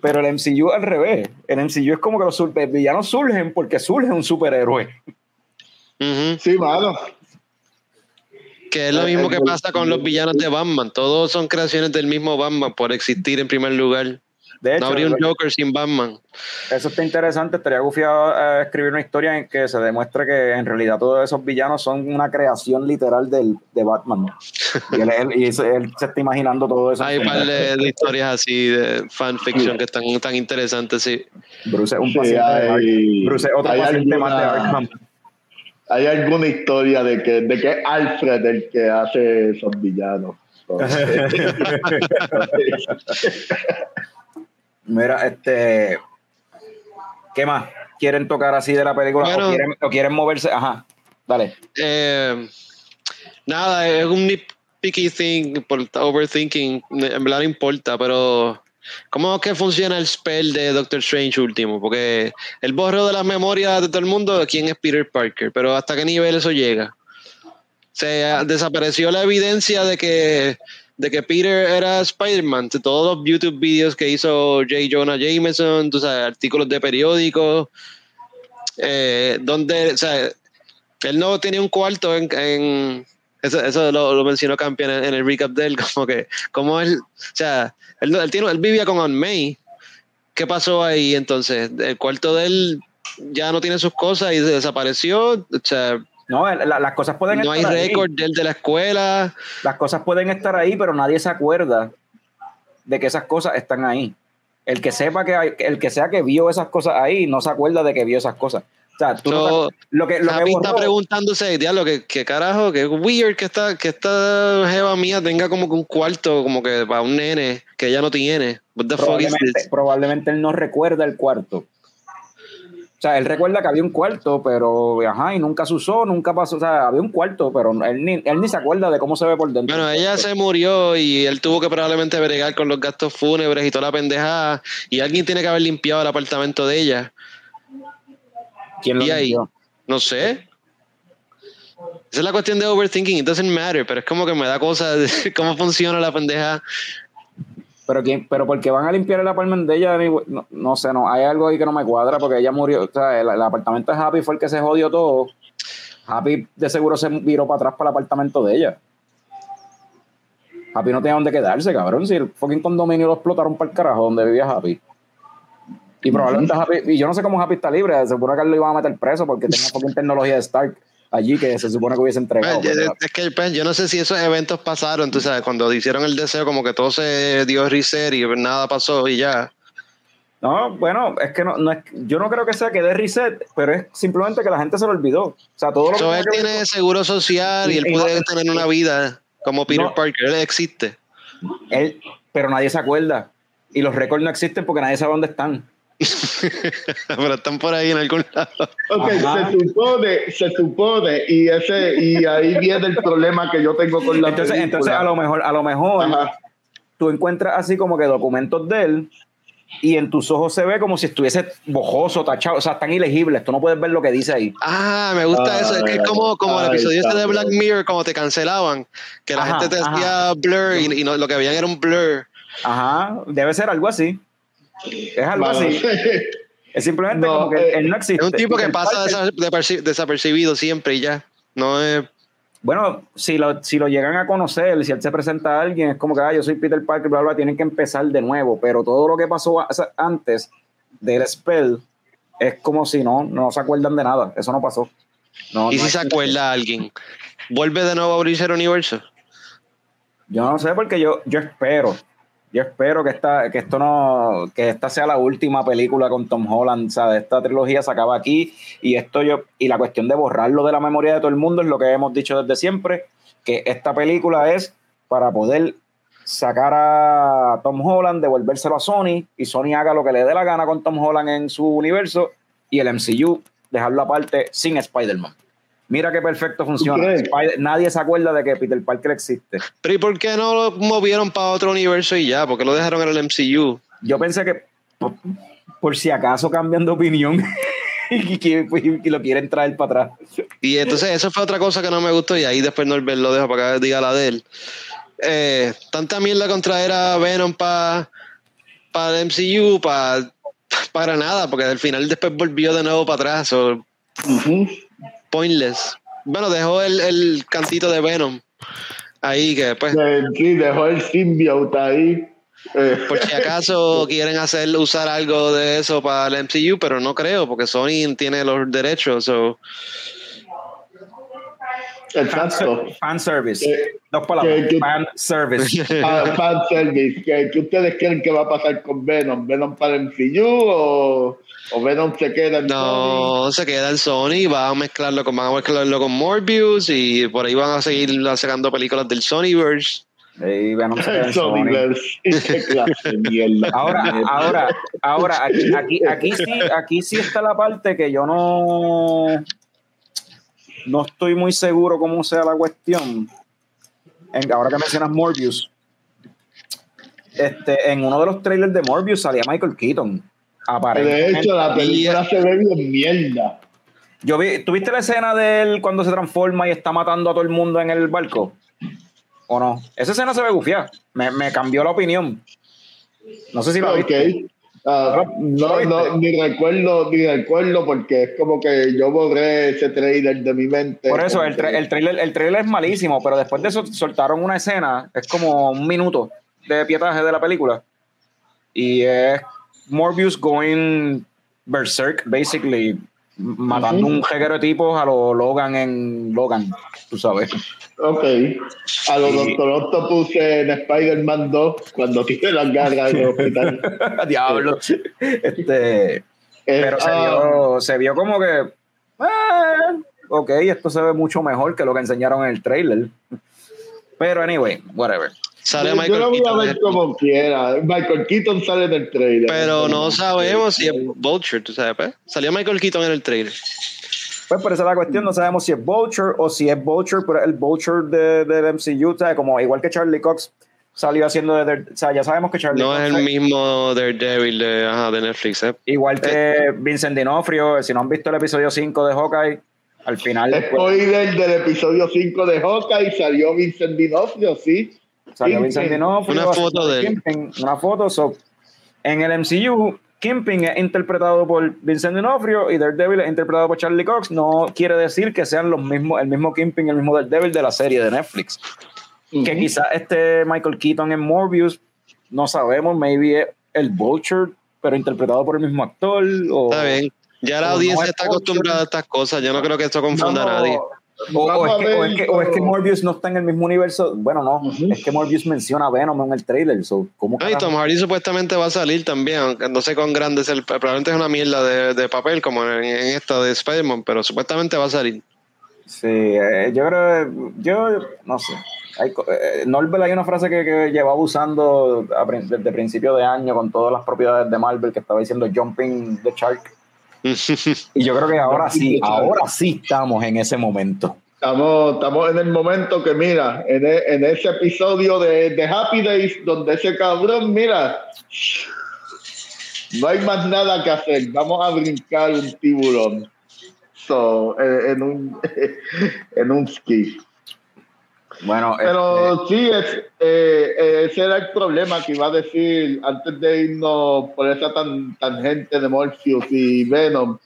Pero el MCU al revés. El MCU es como que los supervillanos surgen porque surge un superhéroe. Sí, mano. Que es lo mismo el- que el- pasa con los villanos de Batman. Todos son creaciones del mismo Batman por existir en primer lugar. De hecho, no habría un Joker sin Batman. eso está interesante. Estaría gufiado eh, escribir una historia en que se demuestre que en realidad todos esos villanos son una creación literal del, de Batman. Y él, él- y él se está imaginando todo eso. Hay un par de, de historias así de fanfiction que están tan interesantes, sí. Bruce es un Sí, paciente de hay- Arkham. Bruce es otro hay paciente más de alguna- Arkham. Hay alguna historia de que, de que Alfred el que hace esos villanos. Mira, este. ¿Qué más? ¿Quieren tocar así de la película? Bueno. ¿O, quieren, o quieren moverse? Ajá, dale. Eh, nada, es un nitpicky thing por overthinking. En verdad no importa, pero ¿cómo es que funciona el spell de Doctor Strange último? Porque el borro de las memorias de todo el mundo quién es Peter Parker, pero ¿hasta qué nivel eso llega? Se ah, desapareció la evidencia de que, de que Peter era Spider-Man. De Todos los YouTube videos que hizo J. Jonah Jameson, tú sabes, artículos de periódicos, eh, donde, o sea, él no tenía un cuarto en, en- eso, eso lo, mencionó Campeón en, el recap de él, como que, como él, o sea, él, él, tiene, él vivía con Aunt May. ¿Qué pasó ahí entonces? El cuarto de él ya no tiene sus cosas y desapareció. O sea, No, la- las cosas pueden no hay estar ahí. récord de él de la escuela. Las cosas pueden estar ahí, pero nadie se acuerda de que esas cosas están ahí. El que sepa que hay- el que sea que vio esas cosas ahí, no se acuerda de que vio esas cosas. O sea, tú no te- lo que, lo que está preguntándose, diablo, que, que carajo, que weird que esta, que esta jeva mía tenga como que un cuarto, como que para un nene que ella no tiene. What the fuck is probablemente, this? probablemente él no recuerda el cuarto. O sea, él recuerda que había un cuarto, pero ajá, y nunca se usó, nunca pasó. O sea, había un cuarto, pero él ni, él ni se acuerda de cómo se ve por dentro. Bueno, ella se murió y él tuvo que probablemente bregar con los gastos fúnebres y toda la pendejada. Y alguien tiene que haber limpiado el apartamento de ella. ¿Quién lo y ahí, limpió? no sé. Esa es la cuestión de overthinking. It doesn't matter, pero es como que me da cosas de cómo funciona la pendeja. Pero, quién, pero porque van a limpiar el apartamento de ella, no, no sé, no, hay algo ahí que no me cuadra porque ella murió, o sea, el, el apartamento de Happy fue el que se jodió todo. Happy de seguro se viró para atrás para el apartamento de ella. Happy no tenía dónde quedarse, cabrón. Si el fucking condominio lo explotaron para el carajo donde vivía Happy. Y probablemente Happy, y yo no sé cómo Happy está libre, se supone que él lo iban a meter preso porque tenía fucking tecnología de Stark allí que se supone que hubiese entregado. Pues, es que pues, yo no sé si esos eventos pasaron. Tú sabes, cuando hicieron el deseo, como que todo se dio reset y nada pasó y ya. No, bueno, es que no, no es, yo no creo que sea que dé reset, pero es simplemente que la gente se lo olvidó. O sea, todo lo que So, él que ver tiene seguro social y él Y- y puede no- tener una vida como Peter No. Parker. Él existe. él, pero nadie se acuerda. Y los récords no existen porque nadie sabe dónde están. Pero están por ahí en algún lado. Ok, Ajá. se supone, se supone, y ese, y ahí viene el problema que yo tengo con la Entonces, película. entonces a lo mejor, a lo mejor Ajá. tú encuentras así como que documentos de él y en tus ojos se ve como si estuviese bojoso, tachado, o sea, están ilegibles, tú no puedes ver lo que dice ahí. Ah, me gusta eso. Es que es como, como el episodio de. Black Mirror, como te cancelaban, que la Ajá, gente te hacía blur y, y no- lo que veían era un blur. Ajá, debe ser algo así. Es algo así. Es simplemente No, como que eh, él no existe. Es un tipo que pasa desapercibido siempre y ya. No es. Bueno, si lo, si lo llegan a conocer, si él se presenta a alguien, es como que ah, yo soy Peter Parker, bla, bla, tienen que empezar de nuevo. Pero todo lo que pasó a- antes del spell es como si no, no se acuerdan de nada. Eso no pasó. No, y no si se acuerda a alguien, vuelve de nuevo a abrirse el universo. Yo no sé porque yo, yo espero, yo espero que esta, que esto no, que esta sea la última película con Tom Holland, o sea, de esta trilogía se acaba aquí y esto yo, y la cuestión de borrarlo de la memoria de todo el mundo es lo que hemos dicho desde siempre, que esta película es para poder sacar a Tom Holland, devolvérselo a Sony y Sony haga lo que le dé la gana con Tom Holland en su universo y el MCU dejarlo aparte sin Spider-Man. Mira qué perfecto funciona. Spider- nadie se acuerda de que Peter Parker existe. Pero ¿y por qué no lo movieron para otro universo y ya? porque lo dejaron en el MCU? Yo pensé que por, por si acaso cambian de opinión. y, que- y lo quieren traer para atrás. Y entonces eso fue otra cosa que no me gustó y ahí después Norbert lo dejo para que diga la de él. Eh, tanta mierda contra era Venom para para el MCU, pa- para nada, porque al final después volvió de nuevo para atrás, o. pointless. Bueno, dejó el, el cantito de Venom ahí que pues Sí, dejó el symbiote ahí. Eh, por si acaso quieren hacer usar algo de eso para el MCU, pero no creo, porque Sony tiene los derechos. so- exacto. Fan service. Eh, Dos palabras. que- que- Fan service. Fan fan service. ¿Qué, qué ustedes creen que va a pasar con Venom? ¿Venom para el MCU o, o Venom se queda en Sony? No, se queda en Sony, va a mezclarlo con, van a mezclarlo con Morbius y por ahí van a seguir sacando películas del Sonyverse. Y Venom se queda en Sony. Ahora, ahora, ahora, aquí, aquí, aquí sí, aquí sí está la parte que yo no, no estoy muy seguro cómo sea la cuestión. En- ahora que mencionas Morbius, este, en uno de los trailers de Morbius salía Michael Keaton. De hecho, la película se ve bien mierda. Yo vi, ¿tuviste la escena de él cuando se transforma y está matando a todo el mundo en el barco? ¿O no? Esa escena se ve gufiada. Me, me cambió la opinión. No sé si la Ok. viste. Ah, no, no, ni recuerdo, ni recuerdo porque es como que yo borré ese trailer de mi mente. Por eso, el, tra- el, trailer, el trailer es malísimo, pero después de eso soltaron una escena, es como un minuto de pietaje de la película. Y es Morbius going berserk, basically, matando un jeguero de tipos a los Logan en Logan, tú sabes. Ok. A los Sí. Doctor Octopus en Spider-Man 2, cuando tiene las garras en el hospital. Diablo. Este, pero se, ah, vio, se vio como que, ah, ok, esto se ve mucho mejor que lo que enseñaron en el trailer. Pero anyway, whatever. Sale yo, yo Michael lo voy a ver como quiera. Michael Keaton sale en el trailer. pero no sabemos si es Vulture, tú sabes. pues. Salió Michael Keaton en el trailer. Pues por esa es la cuestión, no sabemos si es Vulture o si es Vulture, pero el Vulture de, del MCU, ¿sabes? Como igual que Charlie Cox salió haciendo de, de- o sea, ya sabemos que Charlie No Cox es el mismo Daredevil de, ajá, de Netflix. ¿eh? igual que Vincent D'Onofrio, si no han visto el episodio 5 de Hawkeye, al final pues, Spoiler del episodio 5 de Hawkeye salió Vincent D'Onofrio, sí. Salió Kingpin. Vincent D'Onofrio, Una foto de él. Kingpin, una foto, so, en el MCU Kingpin es interpretado por Vincent D'Onofrio y Daredevil es interpretado por Charlie Cox, no quiere decir que sean los mismos, el mismo Kingpin y el mismo Daredevil de la serie de Netflix. que quizás este Michael Keaton en Morbius, no sabemos, maybe es el Vulture, pero interpretado por el mismo actor. O, Está bien. Ya la no audiencia es está acostumbrada a estas cosas. Yo no creo que esto confunda a nadie. O, es que, o es que- o es que cómo- Morbius no está en el mismo universo. Bueno, no, es que Morbius menciona a Venom en el trailer. So, ¿cómo No, y carajo? Tom Hardy supuestamente va a salir también, aunque no sé con grande es el, probablemente es una mierda de, de papel como en, en esta de Spider-Man, pero supuestamente va a salir. Sí, eh, yo creo, yo no sé. Hay, eh, Norbert hay una frase que, que llevaba usando a desde principio de año con todas las propiedades de Marvel que estaba diciendo Jumping the Shark. Y yo creo que ahora sí, ahora sí estamos en ese momento. Estamos, estamos en el momento que, mira, en, e- en ese episodio de, de Happy Days, donde ese cabrón, mira, no hay más nada que hacer. Vamos a brincar un tiburón. So, eh, en un en un ski. Bueno, este, Pero sí, es, eh, eh, ese era el problema que iba a decir antes de irnos por esa tan, tangente de Morpheus y Venom.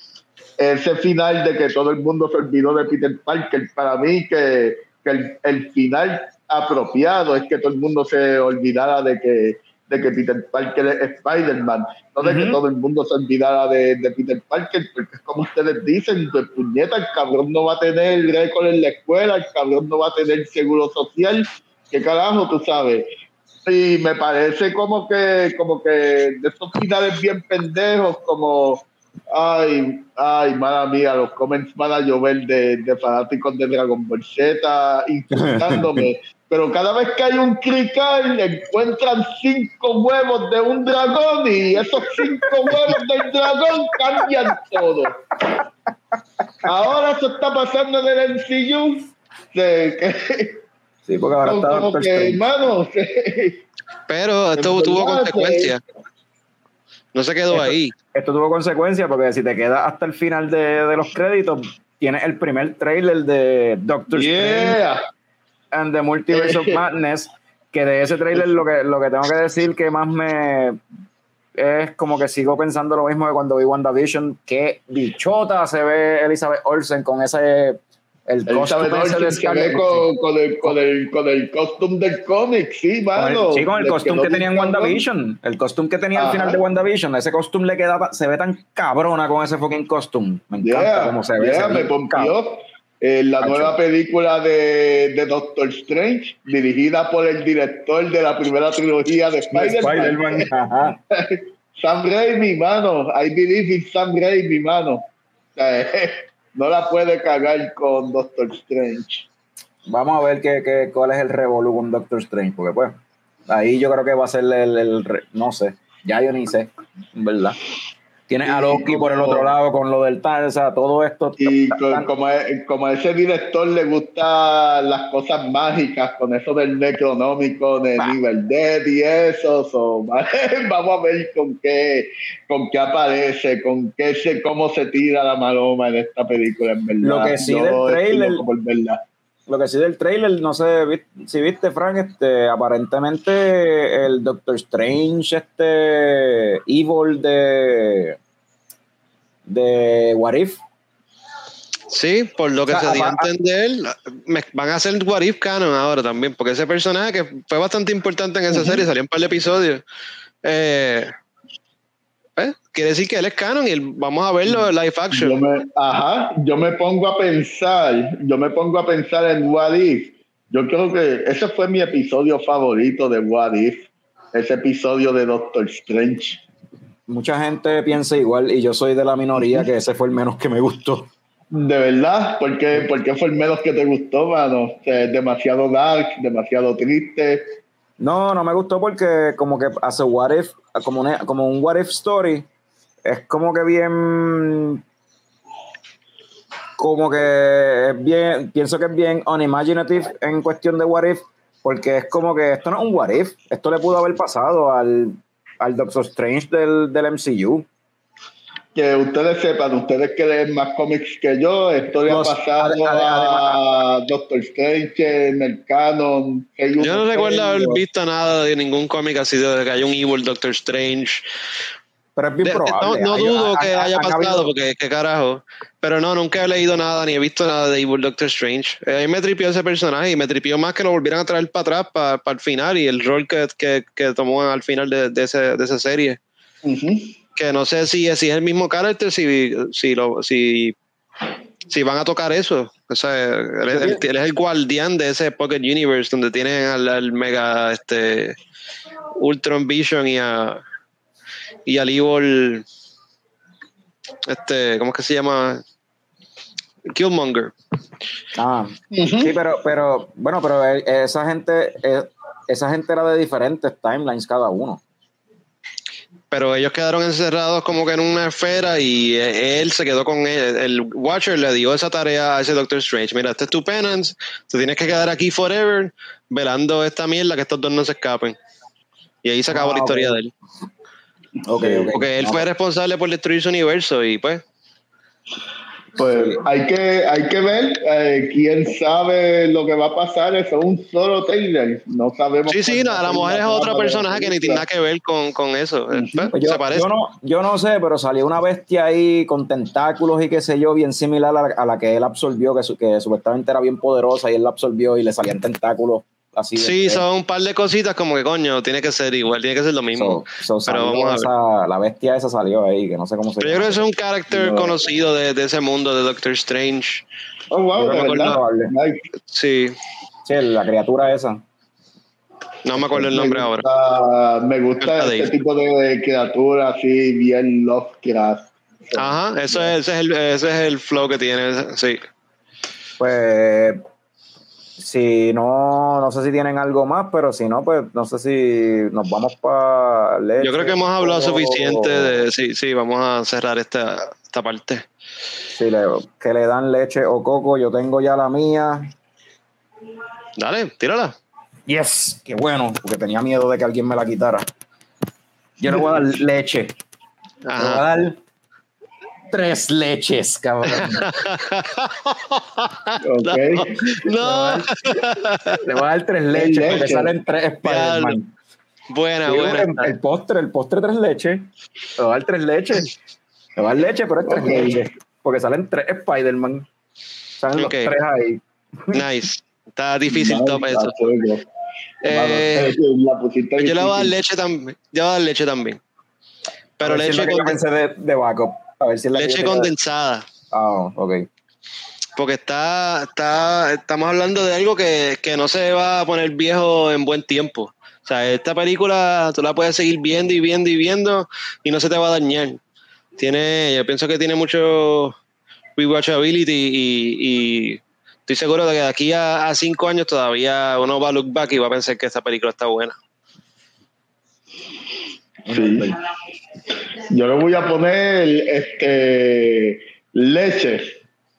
Ese final de que todo el mundo se olvidó de Peter Parker, para mí que, que el, el final apropiado es que todo el mundo se olvidara de que, de que Peter Parker es Spider-Man, no de que todo el mundo se olvidara de, de Peter Parker, porque es como ustedes dicen, de puñeta, el cabrón no va a tener récord en la escuela, el cabrón no va a tener seguro social, qué carajo, tú sabes. Y me parece como que, como que de esos finales bien pendejos, como, ay, ay, mala mía, los comments van a llover de, de fanáticos de Dragon Ball Z insultándome. Pero cada vez que hay un crical, encuentran cinco huevos de un dragón y esos cinco huevos del dragón cambian todo. Ahora eso está pasando en el MCU. de que- sí, porque ahora está como Doctor que, Strange. Pero esto En tuvo consecuencias. No se quedó Esto- ahí. Esto tuvo consecuencias porque si te quedas hasta el final de, de los créditos, tienes el primer trailer de Doctor Strange Yeah. And the Multiverse of Madness, que de ese trailer lo que, lo que tengo que decir que más me es como que sigo pensando lo mismo que cuando vi WandaVision, que bichota se ve Elizabeth Olsen con ese el costume con, con el, con, el, con el costume del cómic, sí, con mano. el, sí, con el costume que tenía en. WandaVision. El costume que tenía al final de WandaVision. Ese costume le queda, se ve tan cabrona con ese fucking costume. Me encanta cómo se ve. me pompió. Eh, la nueva película de, de Doctor Strange, dirigida por el director de la primera trilogía de Spider-Man. Ajá. Sam Raimi, mano. I believe in Sam Raimi, mano. No la puede cagar con Doctor Strange. Vamos a ver qué, qué- cuál es el revolú con Doctor Strange, porque pues ahí yo creo que va a ser el, no sé, ya yo ni sé, ¿verdad? Tienes a Loki por el otro lado con lo del tal, o sea, todo esto. Y como, a, como a ese director le gustan las cosas mágicas, con eso del necronómico de. Evil Dead y eso, so, vamos a ver con qué, con qué aparece, con qué se, cómo se tira la maloma en esta película, en verdad. Lo que sí Yo del trailer-. Lo que sí del trailer, no sé si viste, Frank, este, aparentemente el Doctor Strange, este Evil de de What If, Sí, por lo que O sea, se dio a entender, me- van a hacer What If Canon ahora también, porque ese personaje que fue bastante importante en esa serie, salió un par de episodios. Eh, pues, quiere decir que él es canon y vamos a verlo en live Yo action. me, ajá, yo me pongo a pensar, yo me pongo a pensar en What If. Yo creo que ese fue mi episodio favorito de What If, ese episodio de Doctor Strange. Mucha gente piensa igual y yo soy de la minoría que ese fue el menos que me gustó. De verdad, ¿por qué, por qué fue el menos que te gustó, mano? O sea, es demasiado dark, demasiado triste. No, no me gustó porque como que hace what if, como, una- como un what if story, es como que bien, como que es bien, pienso que es bien unimaginative en cuestión de what if, porque es como que esto no es un what if, esto le pudo haber pasado al, al Doctor Strange del, del MCU. Que ustedes sepan, ustedes que leen más cómics que yo, esto le ha pasado a Doctor Strange en el canon. Yo no recuerdo haber visto nada de ningún cómic así de que hay un Evil Doctor Strange. Pero es bien De- de- no probable. no Hay- dudo que ha- haya pasado, porque qué carajo. Pero no, nunca he leído nada ni he visto nada de Evil Doctor Strange. Eh, me tripió ese personaje y me tripió más que lo volvieran a traer para atrás, para, el final y el rol que, que, que tomó al final de, de, ese- de esa serie. Que no sé si, si es el mismo carácter, si, si, lo, si, si van a tocar eso. O sea, él, es- él- él es el guardián de ese Pocket Universe donde tienen al, al mega este, Ultron Vision y a y al Evil este, ¿cómo es que se llama? Killmonger. Ah. Sí, pero, pero, bueno, pero eh, esa gente, eh, esa gente era de diferentes timelines cada uno. Pero ellos quedaron encerrados como que en una esfera y eh, él se quedó con él. El Watcher le dio esa tarea a ese Doctor Strange. Mira, este es tu penance. Te tienes que quedar aquí forever velando esta mierda que estos dos no se escapen. Y ahí se acabó Ah, la historia ok. de él. Ok, Sí, ok. Porque él fue responsable por destruir su universo y pues Pues Sí. hay que, hay que ver, eh, quién sabe lo que va a pasar, eso es un solo trailer, no sabemos. Sí, sí, no, a la mujer es otra personaje que ni tiene nada que ver con, con eso. Eh, pues, Pues yo, se parece. yo no, yo no sé, pero salió una bestia ahí con tentáculos y qué sé yo, bien similar a la, a la que él absorbió, que, su- que supuestamente era bien poderosa y él la absorbió y le salían tentáculos así. de- Sí, son un par de cositas como que coño, tiene que ser igual, tiene que ser lo mismo. So- so Pero vamos a ver. esa- la bestia esa salió ahí, que no sé cómo se Pero yo creo que llama. eso es un carácter No. conocido de, de ese mundo de Doctor Strange. Oh, wow, no me verdad. Sí, Sí, la criatura esa. no me acuerdo el nombre me ahora. Me gusta este Dave. tipo de criatura así, bien Lovecraft. Ajá, eso es, ese, es el, ese es el flow que tiene, sí. Pues si no, no sé si tienen algo más, pero si no, pues no sé si nos vamos para Yo creo que hemos hablado suficiente de... Sí, sí, vamos a cerrar esta, esta parte. Si le, que le dan leche o coco, yo tengo ya la mía. Dale, tírala. Yes, qué bueno, porque tenía miedo de que alguien me la quitara. Yo le voy a dar leche. Le voy a dar tres leches, cabrón. Ok. No. Le voy a dar tres leches porque salen tres Spider-Man. Buena, Sí, buena. el, el postre, el postre tres leches. Le voy a dar tres leches. Le voy a dar leche, pero es tres Ok. leches. Porque salen tres Spider-Man. Salen los tres ahí. Nice. Está difícil todo eso. Eh, Vale, la yo le voy a dar leche también. Yo voy a dar leche también. Pero es leche, pensé de, de backup. A ver si es la que leche condensada. Ah, ok. Porque está, está, estamos hablando de algo que, que no se va a poner viejo en buen tiempo. O sea, esta película tú la puedes seguir viendo y viendo y viendo y no se te va a dañar. Tiene, yo pienso que tiene mucho rewatchability y, y estoy seguro de que de aquí a, a cinco años todavía uno va a look back y va a pensar que esta película está buena. Sí. Yo le voy a poner este leche,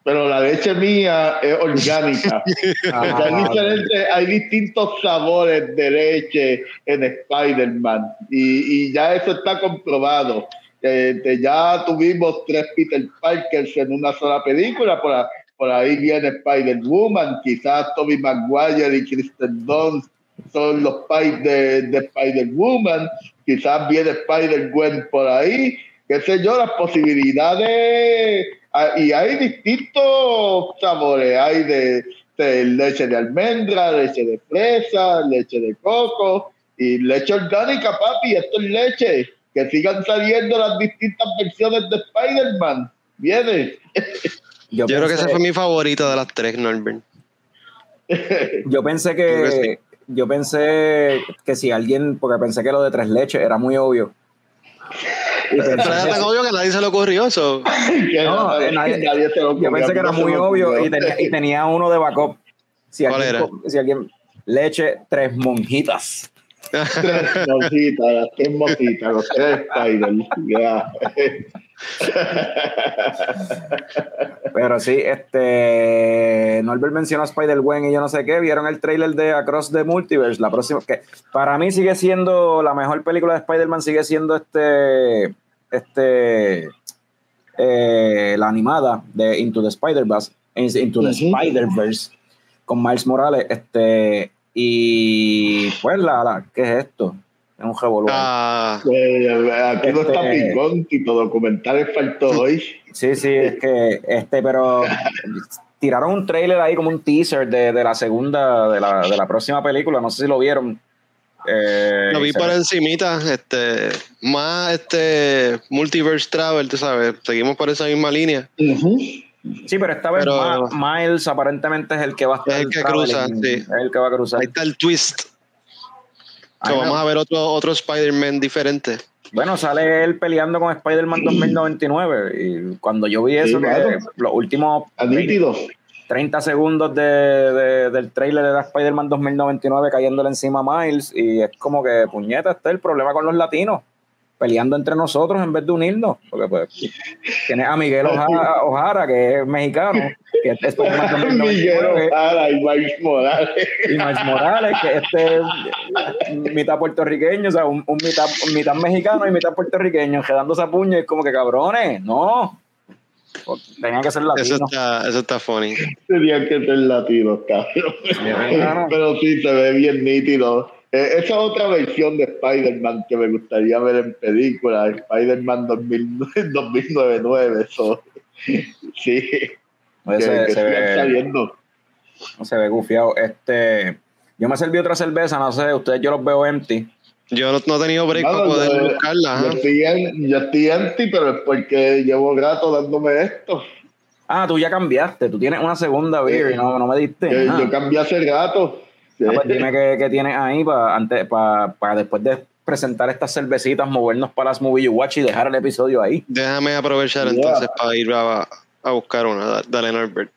pero la leche mía es orgánica. Ah, hay, diferentes- hay distintos sabores de leche en Spider-Man. Y, y ya eso está comprobado. Este, ya tuvimos tres Peter Parkers en una sola película, por, a- por ahí viene Spider-Woman, quizás Tobey Maguire y Kristen Dunst son los pais de, de Spider-Woman, quizás viene Spider-Gwen por ahí, qué sé yo, las posibilidades, ah, y hay distintos sabores, hay de, de leche de almendra, leche de fresa, leche de coco y leche orgánica, papi, esto es leche, que sigan saliendo las distintas versiones de Spider-Man, viene. Yo creo que esa fue mi favorita de las tres, Norbert. Yo pensé que yo pensé que si alguien, porque pensé que lo de tres leches era muy obvio. Y pensé era tan obvio que nadie se le ocurrió eso. No, nadie- nadie- nadie se lo yo ocurrió, pensé que era muy obvio y tenía, y tenía uno de backup. Si ¿Cuál alguien, era? si alguien leche, tres monjitas. Tres mojitas, las tres mojitas, los tres Spider. ya. Pero sí, este Norbert mencionó a Spider-Gwen y yo no sé qué, vieron el trailer de Across the Multiverse, la próxima que para mí sigue siendo la mejor película de Spider-Man sigue siendo este este eh, la animada de Into the Spider-Verse, Into the. Spider-Verse con Miles Morales, este y pues la, la ¿qué es esto? Es un revolú. Ah, Eh, aquí no está Este- Picón, Tito Documentales faltó hoy. Sí, sí, es que este, pero tiraron un trailer ahí como un teaser de, de la segunda, de la, de la próxima película, no sé si lo vieron. Eh, lo vi por encimita, este, más este Multiverse Travel, tú sabes, seguimos por esa misma línea. Sí, pero esta vez Pero- Ma- Miles aparentemente es el que va a estar Es el que cruza, sí. Es el que va a cruzar. Ahí está el twist. So, vamos a ver otro, otro Spider-Man diferente. Bueno, sale él peleando con Spider-Man 2099 y cuando yo vi eso, Sí, que claro. los últimos A nítido. 30 segundos de, de- del trailer de la Spider-Man 2099 cayéndole encima a Miles y es como que, puñeta, este es el problema con los latinos, peleando entre nosotros en vez de unirnos, porque pues tienes a Miguel Ojara, Ojara, que es mexicano, que es Spider-Man Miguel 2099, Ojara y Miles Morales. y Miles Morales, que este es mitad puertorriqueño, o sea, un, un mitad, un mitad mexicano y mitad puertorriqueño, quedándose a puño, y es como que cabrones, no, tenían que ser Eso latinos. está, eso está funny. Tenían que ser latinos, cabrón. Pero sí, se ve bien nítido. Eh, esa es otra versión de Spider-Man que me gustaría ver en película, Spider-Man 2000 2099. Eso. Sí, que, que se ve- saliendo. Se ve gufiado. Este, yo me serví otra cerveza, no sé, ustedes yo los veo empty. Yo no, no he tenido break para poder yo- buscarla. Yo estoy, en- yo estoy anti, pero es porque llevo rato dándome esto. Ah, tú ya cambiaste, tú tienes una segunda beer y no, no me diste. Yo, yo cambié hace rato. Ah, pues dime qué, qué tienes ahí para antes para después de presentar estas cervecitas, movernos para las Movie You Watch y dejar el episodio ahí. Déjame aprovechar Yeah. entonces para ir a, a buscar una. Da- Dale, Norbert.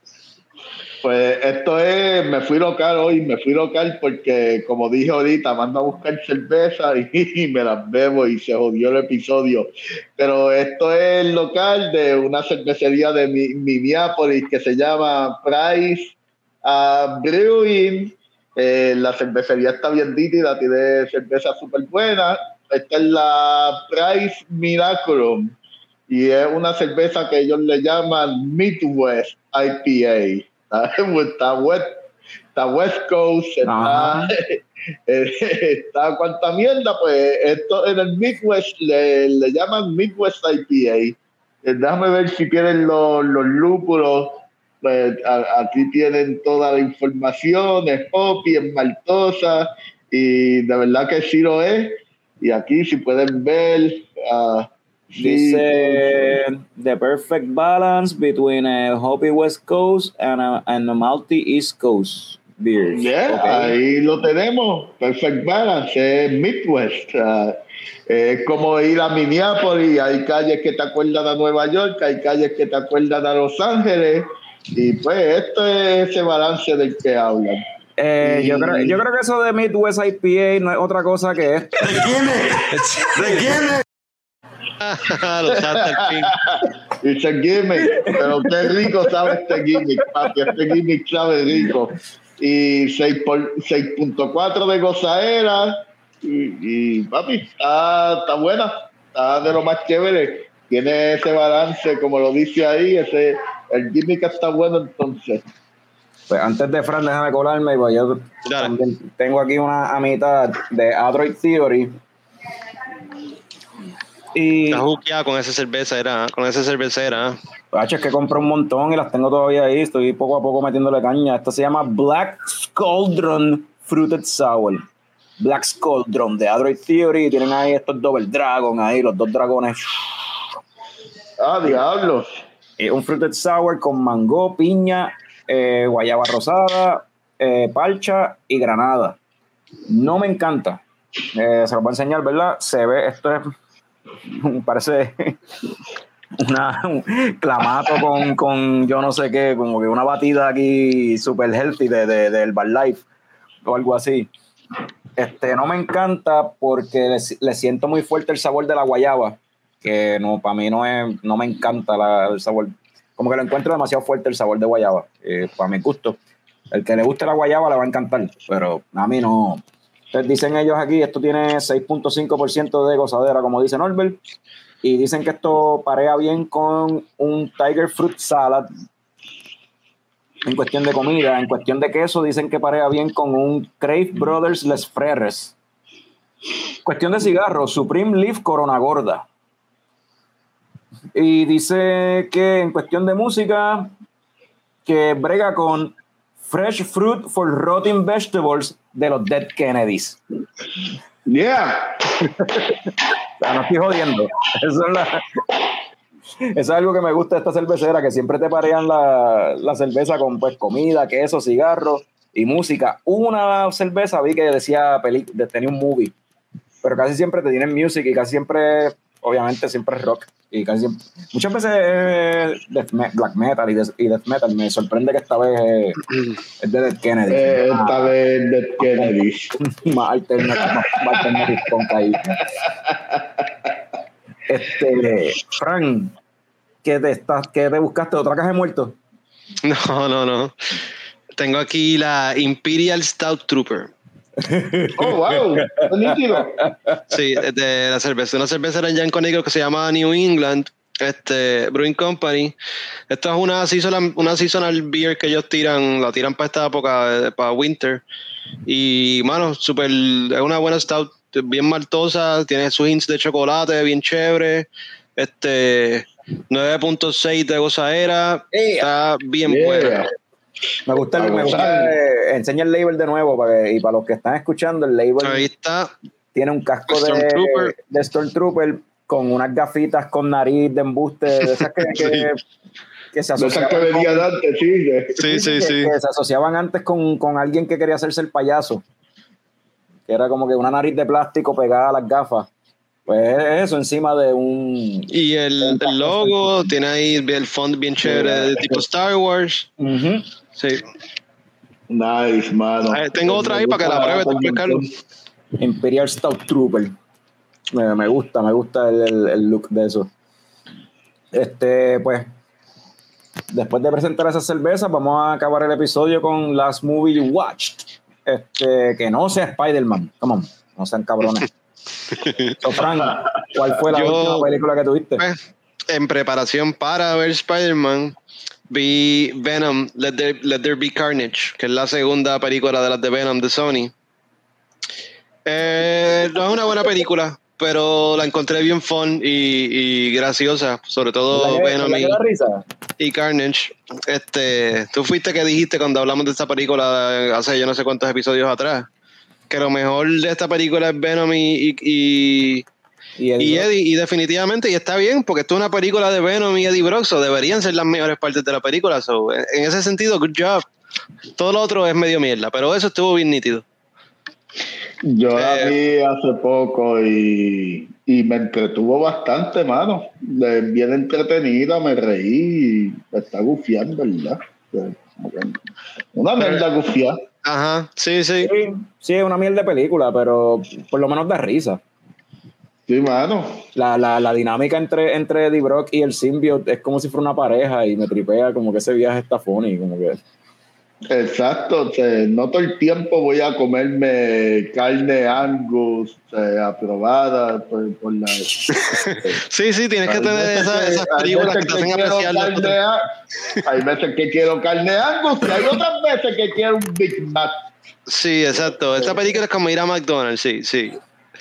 Pues esto es, me fui local hoy, me fui local porque como dije ahorita, mando a buscar cerveza y, me las bebo y se jodió el episodio. Pero esto es el local de una cervecería de Mi- Minneapolis que se llama Price ah, Brewing. Eh, la cervecería está bien nítida, tiene cerveza súper buena. esta es la Price Miraculum y es una cerveza que ellos le llaman Midwest IPA. Está, west, está West Coast, está, está cuanta mierda, pues esto en el Midwest le, le llaman Midwest IPA. Eh, déjame ver si tienen los, los lúpulos. Pues aquí tienen toda la información, es poppy, es maltosa y de verdad que sí lo es. Y aquí si pueden ver... Uh, Dice the perfect balance between a hoppy West Coast and a, and a malty East Coast beer. Yeah, ahí lo tenemos. Perfect balance, es Midwest. Uh, es como ir a Minneapolis, hay calles que te acuerdan a Nueva York, hay calles que te acuerdan a Los Ángeles, y pues esto es ese balance del que hablan. Eh, yo, creo, yo creo que eso de Midwest IPA no es otra cosa que esto. ¿De quién es? ¿De quién es? It's a gimmick, pero qué rico sabe este gimmick, papi. Este gimmick sabe rico. Y 6.4 de gozaera. Y, y papi, está, está, buena. Está de lo más chévere. Tiene ese balance, como lo dice ahí. Ese, el gimmick está bueno entonces. Pues antes de Fran, déjame colarme, pues yo también tengo aquí una a mitad de Android Theory y. Está con esa cerveza, era, con esa cervecera. es que compré un montón y las tengo todavía ahí. Estoy poco a poco metiéndole caña. Esta se llama Black Scoldron Fruited Sour. Black Scoldron de Android Theory. Tienen ahí estos Double Dragon ahí, los dos dragones. Ah, diablos. Un Fruited Sour con mango, piña, eh, guayaba rosada, eh, y granada. No me encanta. Eh, se los voy a enseñar, ¿verdad? Se ve, esto es parece una, un clamato con, con, yo no sé qué, como que una batida aquí super healthy de, de, del Bar Life o algo así. Este, no me encanta porque le, siento muy fuerte el sabor de la guayaba, que no, para mí no, es, no me encanta la, el sabor. Como que lo encuentro demasiado fuerte el sabor de guayaba, eh, para mi gusto. El que le guste la guayaba le va a encantar, pero a mí no, entonces dicen ellos aquí, esto tiene 6.5% de gozadera, como dice Norbert, y dicen que esto parea bien con un Tiger Fruit Salad en cuestión de comida, en cuestión de queso dicen que parea bien con un Crave Brothers Les Freres. Cuestión de cigarros, Supreme Leaf Corona Gorda. Y dice que en cuestión de música, que brega con Fresh Fruit for Rotting Vegetables de los Dead Kennedys. Yeah. no estoy jodiendo. Eso es, algo que me gusta de esta cervecera, que siempre te parean la, la cerveza con pues comida, queso, cigarro y música. Una cerveza vi que decía tenía un movie, pero casi siempre te tienen music y casi siempre, obviamente, siempre es rock. Y casi muchas veces es black metal y, death metal. Me sorprende que esta vez es de Death Kennedy. Eh, esta vez Death Kennedy. más alternativa, más con caí. Este, Frank, ¿qué te, estás, ¿qué te buscaste? ¿Otra caja de muertos? No, no, no. Tengo aquí la Imperial Stout Trooper. oh, wow, Sí, de la cerveza, una cerveza en Conegro que se llama New England, este Brewing Company. Esto es una seasonal, una seasonal beer que ellos tiran, la tiran para esta época, para winter. Y, mano, super, es una buena stout, bien maltosa, tiene sus hints de chocolate, bien chévere. Este, 9.6 de gozadera, está bien buena. Me gusta, el, me gusta eh, enseña el label de nuevo para y para los que están escuchando, el label Ahí está. tiene un casco de, de Stormtrooper con unas gafitas con nariz de embuste, de esas que, que, se asociaban. antes, sí, sí, sí, que, se asociaban antes con, con, alguien que quería hacerse el payaso. Que era como que una nariz de plástico pegada a las gafas. Pues eso encima de un. Y el, el logo tiene ahí el font bien chévere de tipo Star Wars. Sí. Nice, mano. tengo otra ahí para que la pruebe, Carlos. Imperial Stout Trooper. Me, gusta, me gusta el, el, look de eso. Este, pues, después de presentar esas cervezas, vamos a acabar el episodio con Last Movie You Watched. Este, que no sea Spider-Man. Come on, no sean cabrones. So, Frank, ¿cuál fue la Yo- última película que tuviste? Pues, en preparación para ver Spider-Man, vi Venom, Let There, Let There Be Carnage, que es la segunda película de las de Venom de Sony. Eh, no es una buena película, pero la encontré bien fun y, y graciosa, sobre todo ¿La que- Venom la y, da risa? y Carnage. Este, tú fuiste que dijiste cuando hablamos de esta película hace yo no sé cuántos episodios atrás, que lo mejor de esta película es Venom y, y- y- Y, el- y Eddie, y definitivamente, y está bien, porque esto es una película de Venom y Eddie Brock, so deberían ser las mejores partes de la película. so, en en ese sentido, good job. Todo lo otro es medio mierda, pero eso estuvo bien nítido. Yo la Eh, vi hace poco y, y me entretuvo bastante, mano. Bien entretenida, me reí y me está gufiando, ¿verdad? Una mierda gufiada. Ajá, sí, sí. Sí, sí, es una mierda de película, pero por lo menos da risa. Sí, mano. La, la, la dinámica entre, entre Eddie Brock y el symbiote es como si fuera una pareja y me tripea como que ese viaje está funny, como que... Exacto. o sea, no todo el tiempo voy a comerme carne angus o sea, aprobada por, por la... Sí, sí, tienes que tener veces esas, que- esas hay películas que te hacen apreciar Hay veces que quiero carne angus y hay otras veces que quiero un Big Mac. Sí, exacto. Esta película es como ir a McDonald's, sí, sí.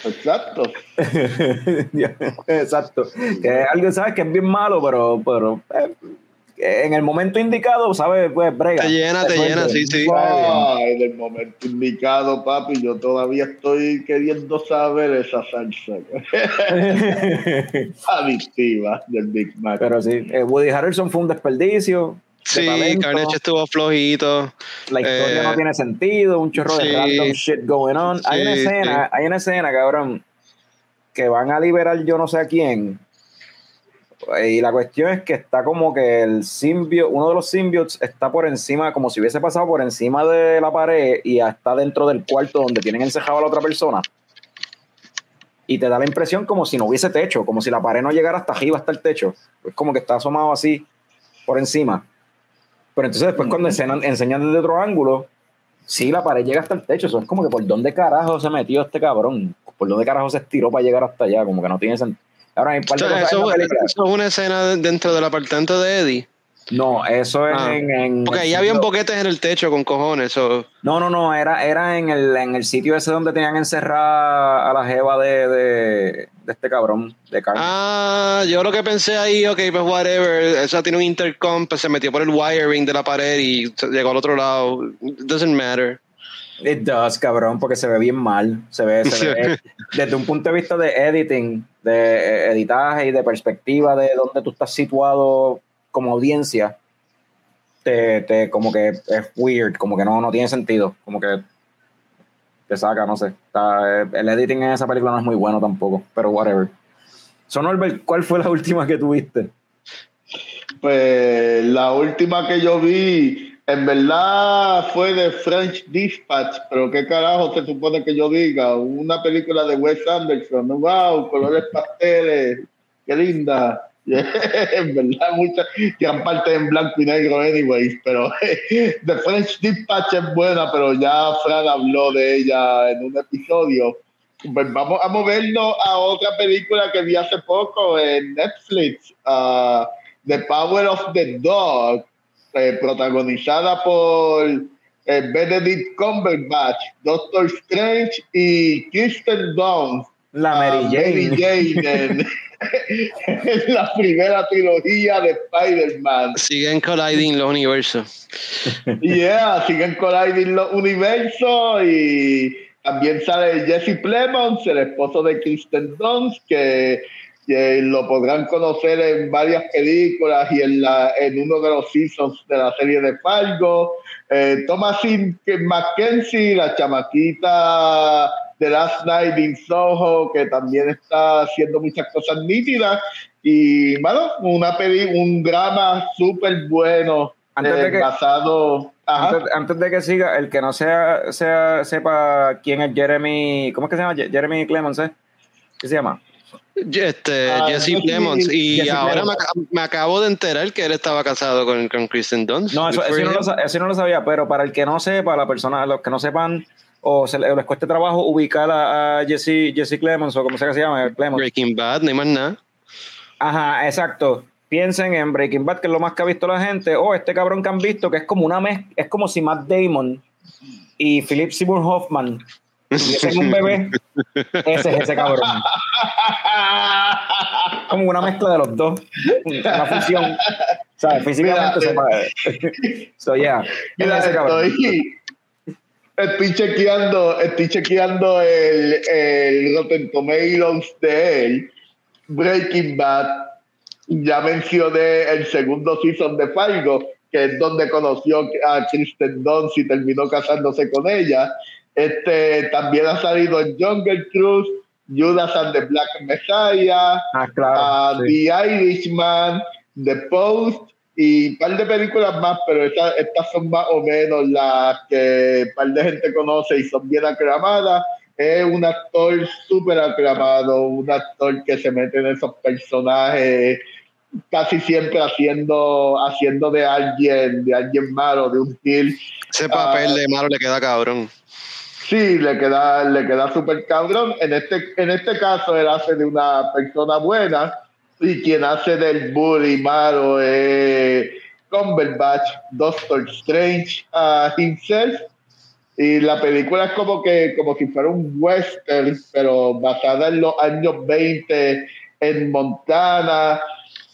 Exacto. Exacto. Que algo, ¿sabes? Que es bien malo, pero, pero eh, en el momento indicado, ¿sabes? Pues brega. Te llena, te llena, sí, sí. Ah, en el momento indicado, papi, yo todavía estoy queriendo saber esa salsa adictiva del Big Mac. Pero sí, eh, Woody Harrelson fue un desperdicio. Sí. Carnage estuvo flojito. La historia Eh, no tiene sentido, un chorro sí. de random shit going on. hay una Sí, escena, hay una escena, cabrón, que van a liberar yo no sé a quién. Y la cuestión es que está como que el simbio, uno de los symbiotes está por encima, como si hubiese pasado por encima de la pared y está dentro del cuarto donde tienen encejado a la otra persona. Y te da la impresión como si no hubiese techo, como si la pared no llegara hasta arriba, hasta el techo. Es como que está asomado así por encima. Pero entonces después cuando enseñan, enseñan desde otro ángulo, sí, la pared llega hasta el techo. Eso es como que por dónde carajo se metió este cabrón. Por dónde carajo se estiró para llegar hasta allá. Como que no tiene sentido. Ahora, hay par de O sea, cosas eso, es una escena dentro del apartamento de Eddie. No, eso es Ah, en, en Porque ahí habían boquetes en el techo con cojones. No, no, no, era, era en, el, en el sitio ese donde tenían encerrada a la jeva de, de, de este cabrón, de Carmen. Ah, yo lo que pensé ahí, ok, pues whatever. Esa tiene un intercom, pues se metió por el wiring de la pared y llegó al otro lado. It doesn't matter. It does, cabrón, porque se ve bien mal. Se ve, se ve desde un punto de vista de editing, de eh, editaje y de perspectiva de dónde tú estás situado como audiencia. Te, te- como que es weird, como que no, no tiene sentido. Como que te saca, no sé. Eh, el editing en esa película no es muy bueno tampoco, pero whatever. So, Norbert, ¿cuál fue la última que tuviste? Pues la última que yo vi, en verdad fue de French Dispatch, pero qué carajo se supone que yo diga, una película de Wes Anderson, wow, colores pasteles, qué linda. en verdad, mucha, gran parte en blanco y negro, anyways, pero The French Dispatch es buena, pero ya Fran habló de ella en un episodio. Pues vamos a movernos a otra película que vi hace poco en Netflix, ah, The Power of the Dog, eh, protagonizada por eh, Benedict Cumberbatch, Doctor Strange y Kirsten Dunst. La ah, Mary Jane. Mary Jane en, en la primera trilogía de Spider-Man. Siguen colliding los universos. Yeah, siguen colliding los universos y también sale Jesse Plemons, el esposo de Kristen Dunst, que, que lo podrán conocer en varias películas y en, la, en uno de los seasons de la serie de Fargo. Eh, Thomasin Mackenzie, la chamaquita de Last Night in Soho, que también está haciendo muchas cosas nítidas. Y, bueno, una peli, un drama súper bueno Antes eh, de que- basado... Ajá. Antes, antes de que siga, el que no sea, sea sepa quién es Jeremy, ¿cómo es que se llama? Je- Jeremy Clemens, ¿eh? ¿Qué se llama? Este, Ah, Jesse Plemons. Y Jesse ahora me, acabo de enterar que él estaba casado con, con Kristen Dunst. No, eso, no lo, eso no lo sabía, pero para el que no sepa, la persona, los que no sepan o se les cueste trabajo ubicar a, Jesse, Jesse Clemens o como sea que se llama, Clemens. Breaking Bad, no hay más nada. Ajá, exacto. Piensen en Breaking Bad, que es lo más que ha visto la gente, o este cabrón que han visto, que es como una mez es como si Matt Damon y Philip Seymour Hoffman tuviesen un bebé, ese es ese cabrón. Como una mezcla de los dos, una fusión. O sea, físicamente se puede. so, yeah, Mira, ese cabrón. Estoy, estoy chequeando, estoy chequeando el, el Rotten Tomatoes de él, Breaking Bad. Ya mencioné el segundo season de Fargo, que es donde conoció a Kristen Dunst y terminó casándose con ella. Este, también ha salido en Jungle Cruise, Judas and the Black Messiah, ah, The Irishman, The Post y un par de películas más, pero estas, estas son más o menos las que un par de gente conoce y son bien aclamadas. Es un actor súper aclamado, un actor que se mete en esos personajes casi siempre haciendo, haciendo de alguien, de alguien malo, de un kill. Ese papel de malo le queda cabrón. Sí, le queda, le queda súper cabrón. En este, en este caso, él hace de una persona buena y quien hace del bully malo es Cumberbatch, Doctor Strange uh, himself. Y la película es como que como si fuera un western, pero basada en los años 20 en Montana,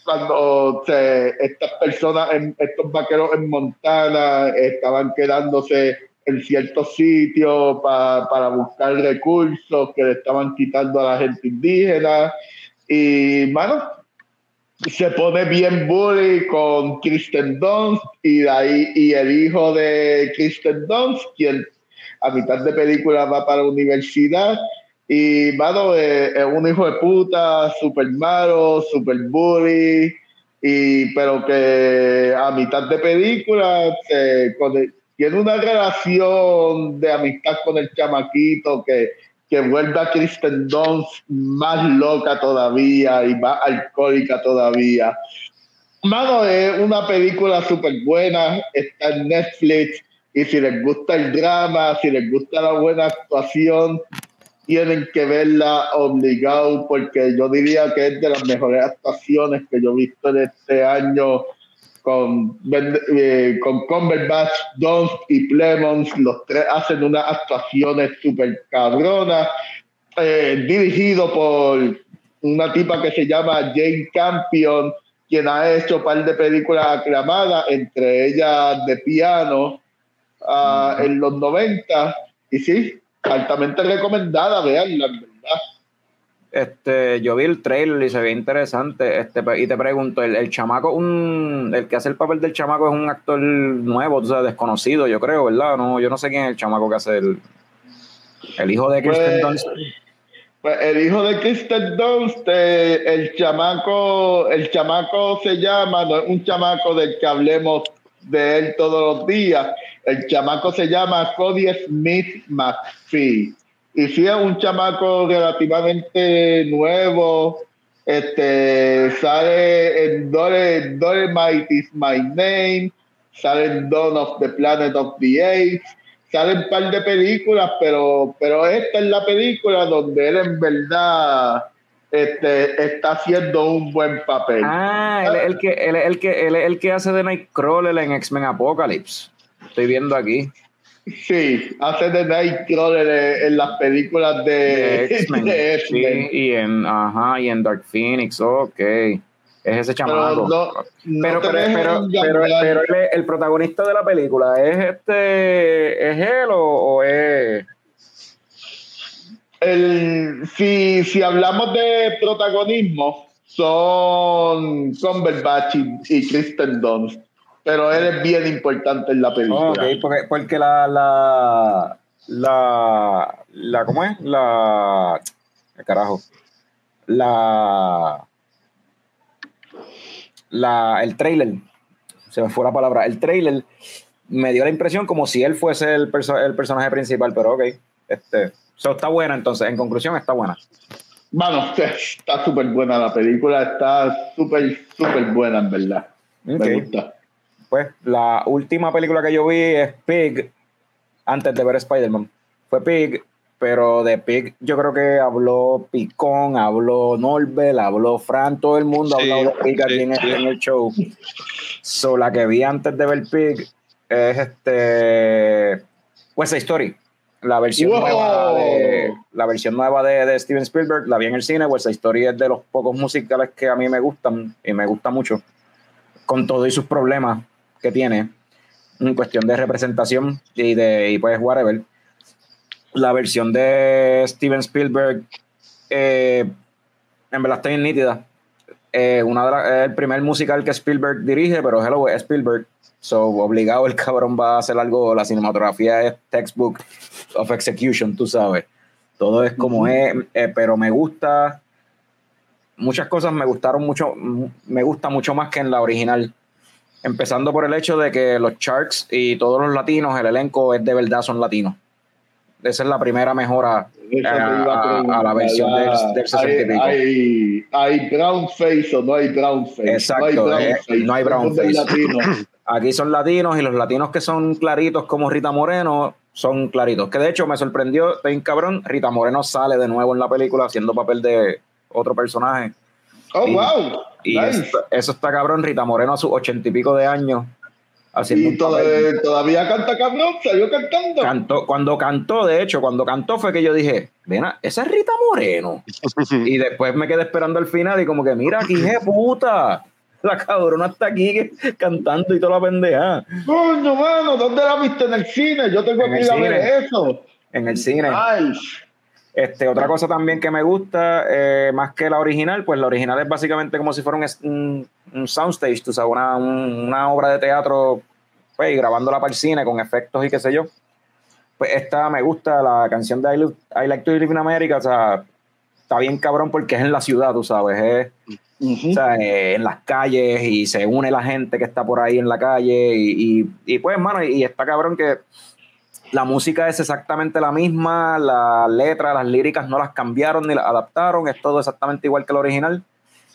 cuando estas personas, estos vaqueros en Montana estaban quedándose en ciertos sitios para buscar recursos que le estaban quitando a la gente indígena. Y, bueno, se pone bien bully con Kristen Dunst y, ahí, y el hijo de Kristen Dunst, quien a mitad de película va para la universidad. Y, mano, es, un hijo de puta, súper malo, súper bully, y, pero que a mitad de película se, tiene una relación de amistad con el chamaquito que, que vuelve a Kristen Dunst más loca todavía y más alcohólica todavía. Mano, es una película súper buena, está en Netflix y si les gusta el drama, si les gusta la buena actuación, tienen que verla obligado porque yo diría que es de las mejores actuaciones que yo he visto en este año con, eh, con Cumberbatch, Dunst y Plemons, los tres hacen unas actuaciones súper cabronas, eh, dirigido por una tipa que se llama Jane Campion, quien ha hecho un par de películas aclamadas, entre ellas de piano uh, en los 90, y sí, altamente recomendada, veanla, verdad. Este, yo vi el trailer y se ve interesante. Este, y te pregunto, el, chamaco, un, el que hace el papel del chamaco es un actor nuevo, o sea, desconocido, yo creo, ¿verdad? No, yo no sé quién es el chamaco que hace el, el hijo de Kristen pues, Dunst. Pues el hijo de Kristen Dunst, eh, el chamaco, el chamaco se llama, no es un chamaco del que hablemos de él todos los días. El chamaco se llama Cody Smith McPhee y si es un chamaco relativamente nuevo, este, sale en Dore, Might is My Name, sale en Dawn of the Planet of the Apes, sale un par de películas, pero, pero esta es la película donde él en verdad este, está haciendo un buen papel. Ah, él es el que, él, el que, él el que hace de Nightcrawler en X-Men Apocalypse. Estoy viendo aquí. Sí, hace de Nightcrawler en las películas de, X-Men. y en, ajá, y en Dark Phoenix, ok. Es ese chamaco. Pero, pero, pero, el, protagonista de la película, ¿es este, es él o, es...? El, si, si hablamos de protagonismo, son Cumberbatch y, y Kristen Dunst pero él es bien importante en la película. Ok, porque, porque la, la, la, la, ¿cómo es? La, carajo, la, la, el trailer, se me fue la palabra, el trailer me dio la impresión como si él fuese el, el personaje principal, pero ok, este, está buena entonces, en conclusión está buena. Bueno, está súper buena la película, está súper, súper buena en verdad. Me gusta pues la última película que yo vi es Pig antes de ver Spider-Man. fue Pig, pero de Pig yo creo que habló Picón, habló Norbel, habló Fran, todo el mundo ha Sí, hablado de Pig aquí sí, en, el- sí. en el show. So, la que vi antes de ver Pig es este West Side Story. La versión Wow. nueva de la versión nueva de, de Steven Spielberg, la vi en el cine, West Side Story es de los pocos musicales que a mí me gustan y me gusta mucho, con todo y sus problemas que tiene en cuestión de representación y de y pues whatever. La versión de Steven Spielberg eh, en verdad está bien nítida. Eh, una de la- el primer musical que Spielberg dirige, pero hello, es Spielberg. So, obligado el cabrón va a hacer algo. La cinematografía es textbook of execution, tú sabes. Todo es como es, eh, pero me gusta. Muchas cosas me gustaron mucho, me gusta mucho más que en la original. Empezando por el hecho de que los Sharks y todos los latinos, el elenco es de verdad, son latinos. Esa es la primera mejora iba a, la versión del, del 60 y pico. hay, hay, hay brown face o no hay brown face. Exacto, no hay eh, brown face. no hay brown Son del face. Aquí son latinos y los latinos que son claritos como Rita Moreno son claritos. Que de hecho me sorprendió, bien cabrón, Rita Moreno sale de nuevo en la película haciendo papel de otro personaje. Oh, Y- wow. Y nice. eso está cabrón, Rita Moreno a sus ochenta y pico de años haciendo Y un toda- papel. todavía canta cabrón, salió cantando. Cantó, cuando cantó, de hecho, cuando cantó fue que yo dije, ven, a- esa es Rita Moreno. y después me quedé esperando al final y como que, mira, aquí, je puta. La cabrona está aquí que- cantando y toda la pendeja Coño, mano, ¿dónde la viste en el cine? Yo tengo En que ir a ver eso. en el cine. Nice. Este, otra cosa también que me gusta, eh, más que la original, pues la original es básicamente como si fuera un, soundstage, tú sabes, una, un- una obra de teatro, pues, y grabándola para el cine con efectos y qué sé yo. Pues esta me gusta, la canción de I, Like to Live in America, o sea, está bien cabrón porque es en la ciudad, tú sabes, es, o sea, eh, en las calles y se une la gente que está por ahí en la calle y, y, y pues, hermano, y está cabrón que la música es exactamente la misma, las letras, las líricas no las cambiaron ni las adaptaron, es todo exactamente igual que el original.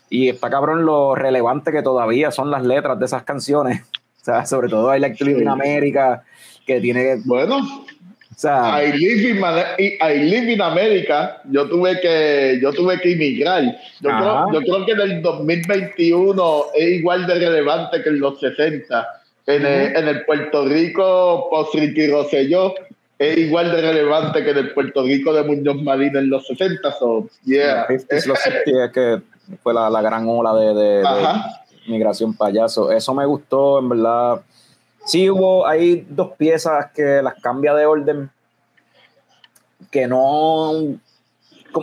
Y está cabrón lo relevante que todavía son las letras de esas canciones. O sea, sobre todo Live in Sí. America, que tiene, Bueno, o sea, I live, in, I live in America. Yo tuve que, yo tuve que emigrar. Yo creo, yo creo que en el 2021 es igual de relevante que en los 60. En, el, en el Puerto Rico, post Ricky Rosselló, es igual de relevante que en el Puerto Rico de Muñoz Marín en los 60. So, yeah. 50s, los 60s es que fue la, la gran ola de, de- migración payaso. Eso me gustó, en verdad. Sí hubo, hay dos piezas que las cambia de orden, que no,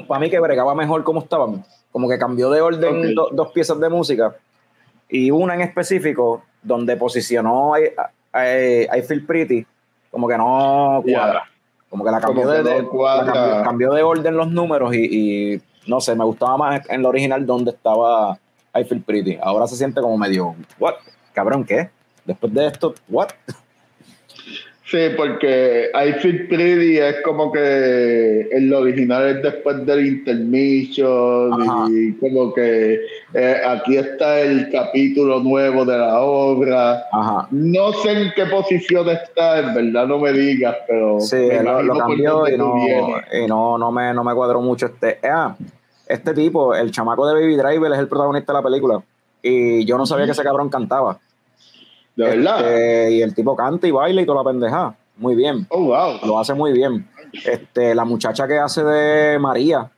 para mí que bregaba mejor como estaban. Como que cambió de orden do- dos piezas de música. Y una en específico, donde posicionó I Feel Pretty, como que no cuadra. Como que la cambió, de, de- la cuadra. cambió, cambió de orden los números y, y no sé, me gustaba más en la original donde estaba I Feel Pretty. Ahora se siente como medio, ¿what? Cabrón, ¿qué? Después de esto, ¿what? Sí, porque I Feel Pretty es como que el original es después del intermission Ajá. y como que eh, aquí está el capítulo nuevo de la obra. Ajá. No sé en qué posición está, en verdad no me digas, pero Sí, lo, cambió y no, y no, no, me, no me cuadró mucho este. Ah, este tipo, el chamaco de Baby Driver, es el protagonista de la película. Y yo no sabía que ese cabrón cantaba. De verdad. Este, y el tipo canta y baila y toda la pendeja. Muy bien. Oh, wow. Lo hace muy bien. Este, la muchacha que hace de María,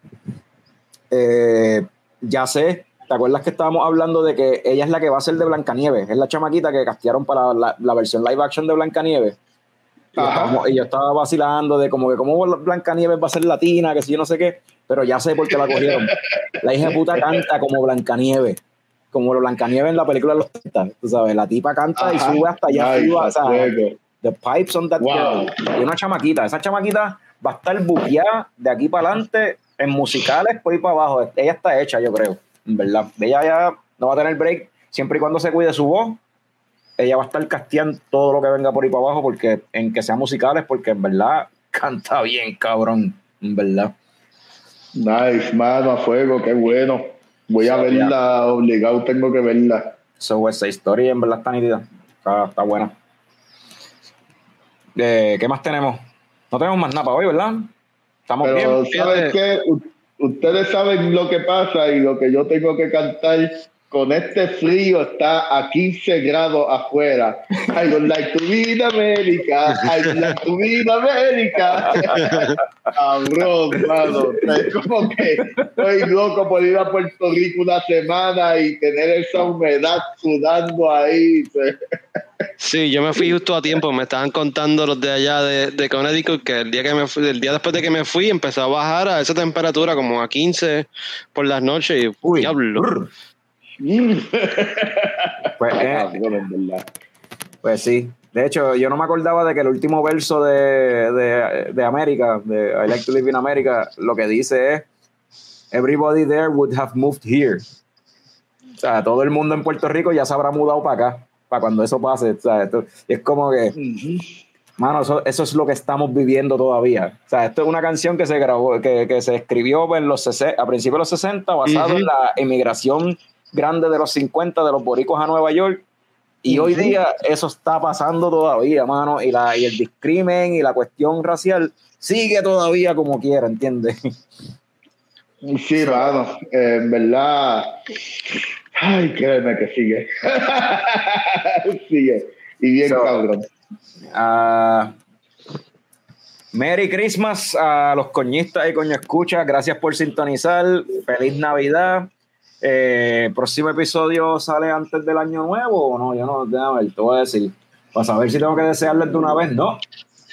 eh, ya sé, ¿te acuerdas que estábamos hablando de que ella es la que va a ser de Blancanieves? Es la chamaquita que castearon para la, la versión live action de Blancanieves. Y, Ajá. estábamos- y yo estaba vacilando de como que cómo Blancanieves va a ser latina, que si yo no sé qué, pero ya sé por qué la cogieron. La hija de puta canta como Blancanieves, como Blancanieves en la película de los 30, tú sabes, la tipa canta y sube hasta allá arriba, o sea. The pipes on that Wow. girl. Y una chamaquita. Esa chamaquita va a estar buqueada de aquí para adelante en musicales por ahí para abajo. Ella está hecha, yo creo. En verdad. Ella ya no va a tener break siempre y cuando se cuide su voz. Ella va a estar casteando todo lo que venga por ahí para abajo porque en que sean musicales, porque en verdad canta bien, cabrón. En verdad. Nice, mano, a fuego, qué bueno. Voy a verla, obligado tengo que verla. So, esa historia en verdad está nítida. Está, está buena. Eh, ¿Qué más tenemos? No tenemos más nada para hoy, ¿verdad? Estamos Pero bien. ¿sabes qué? Ustedes saben lo que pasa y lo que yo tengo que cantar. Con este frío está a 15 grados afuera. I would like to be in America. I would like to be in America. Cabrón, mano. Es como que estoy loco por ir a Puerto Rico una semana y tener esa humedad sudando ahí. Sí, yo me fui justo a tiempo. Me estaban contando los de allá de, de Connecticut que el día que me fui, el día después de que me fui empezó a bajar a esa temperatura como a 15 por las noches y Uy, diablo. brr. Pues, eh, verdad. Pues sí. De hecho, yo no me acordaba de que el último verso de, de, de América, de I Like to Live in America, lo que dice es Everybody there would have moved here. O sea, todo el mundo en Puerto Rico ya se habrá mudado para acá, para cuando eso pase. O sea, esto- es como que, mano, eso, eso es lo que estamos viviendo todavía. O sea, esto es una canción que se grabó, que, que se escribió en los 60 a principios de los 60, basado Ujú. en la inmigración grande de los 50 de los boricos a Nueva York. Y hoy día eso está pasando todavía, mano, y, la, y el discrimen y la cuestión racial sigue todavía como quiera, ¿entiendes? Sí, mano, eh, en verdad. Ay, créeme que sigue. sigue. Y bien, So- cabrón. Ah, Merry Christmas a los coñistas y coño escucha, gracias por sintonizar, feliz Navidad. Eh, próximo episodio sale antes del año nuevo o no, yo no, déjame ver, te voy a decir, para saber si tengo que desearles de una vez, no,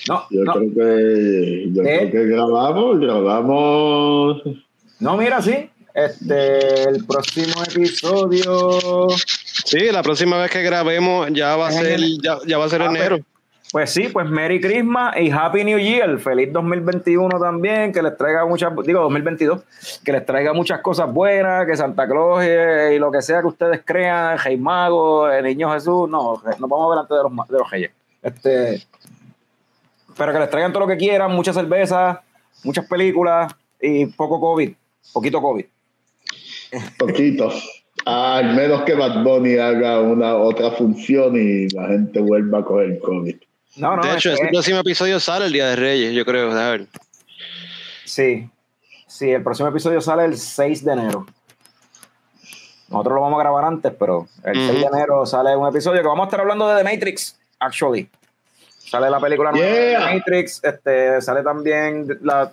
no, Yo no, creo que, yo ¿Eh? creo que grabamos, grabamos. no, mira, sí, este, el próximo episodio, Sí, la próxima vez que grabemos ya va a ser, ya va a ser Ah, enero. Pues sí, pues Merry Christmas y Happy New Year. Feliz 2021 también, que les traiga muchas, digo 2022, que les traiga muchas cosas buenas, que Santa Claus eh, y lo que sea que ustedes crean, Rey Mago, el Niño Jesús, no, no vamos delante de los, de los reyes. Este, pero que les traigan todo lo que quieran, mucha cerveza, muchas películas y poco COVID, poquito COVID. Poquito. Al menos que Bad Bunny haga una otra función y la gente vuelva a coger COVID. No, no, de hecho, este- este próximo episodio sale el Día de Reyes, yo creo. A ver. Sí, sí, el próximo episodio sale el 6 de enero. Nosotros lo vamos a grabar antes, pero el 6 de enero sale un episodio que vamos a estar hablando de The Matrix, actually. Sale la película nueva de. The Matrix, este, sale también la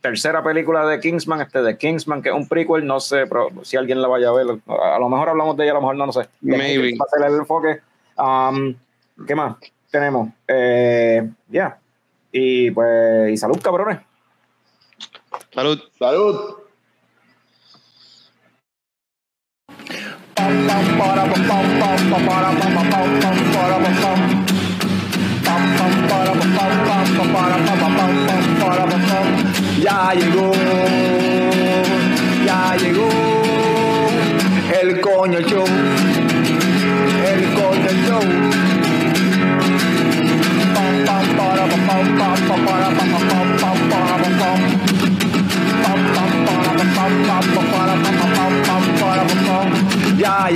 tercera película de Kingsman, este de Kingsman, que es un prequel, no sé, pero si alguien la vaya a ver, a, lo mejor hablamos de ella, a lo mejor no, no sé. Maybe. Va a ser el enfoque. Um, ¿Qué más tenemos? Eh, ya. Y pues, y salud, cabrones. Salud. Salud. Ya llegó, ya llegó el coño show, el coño show. Ya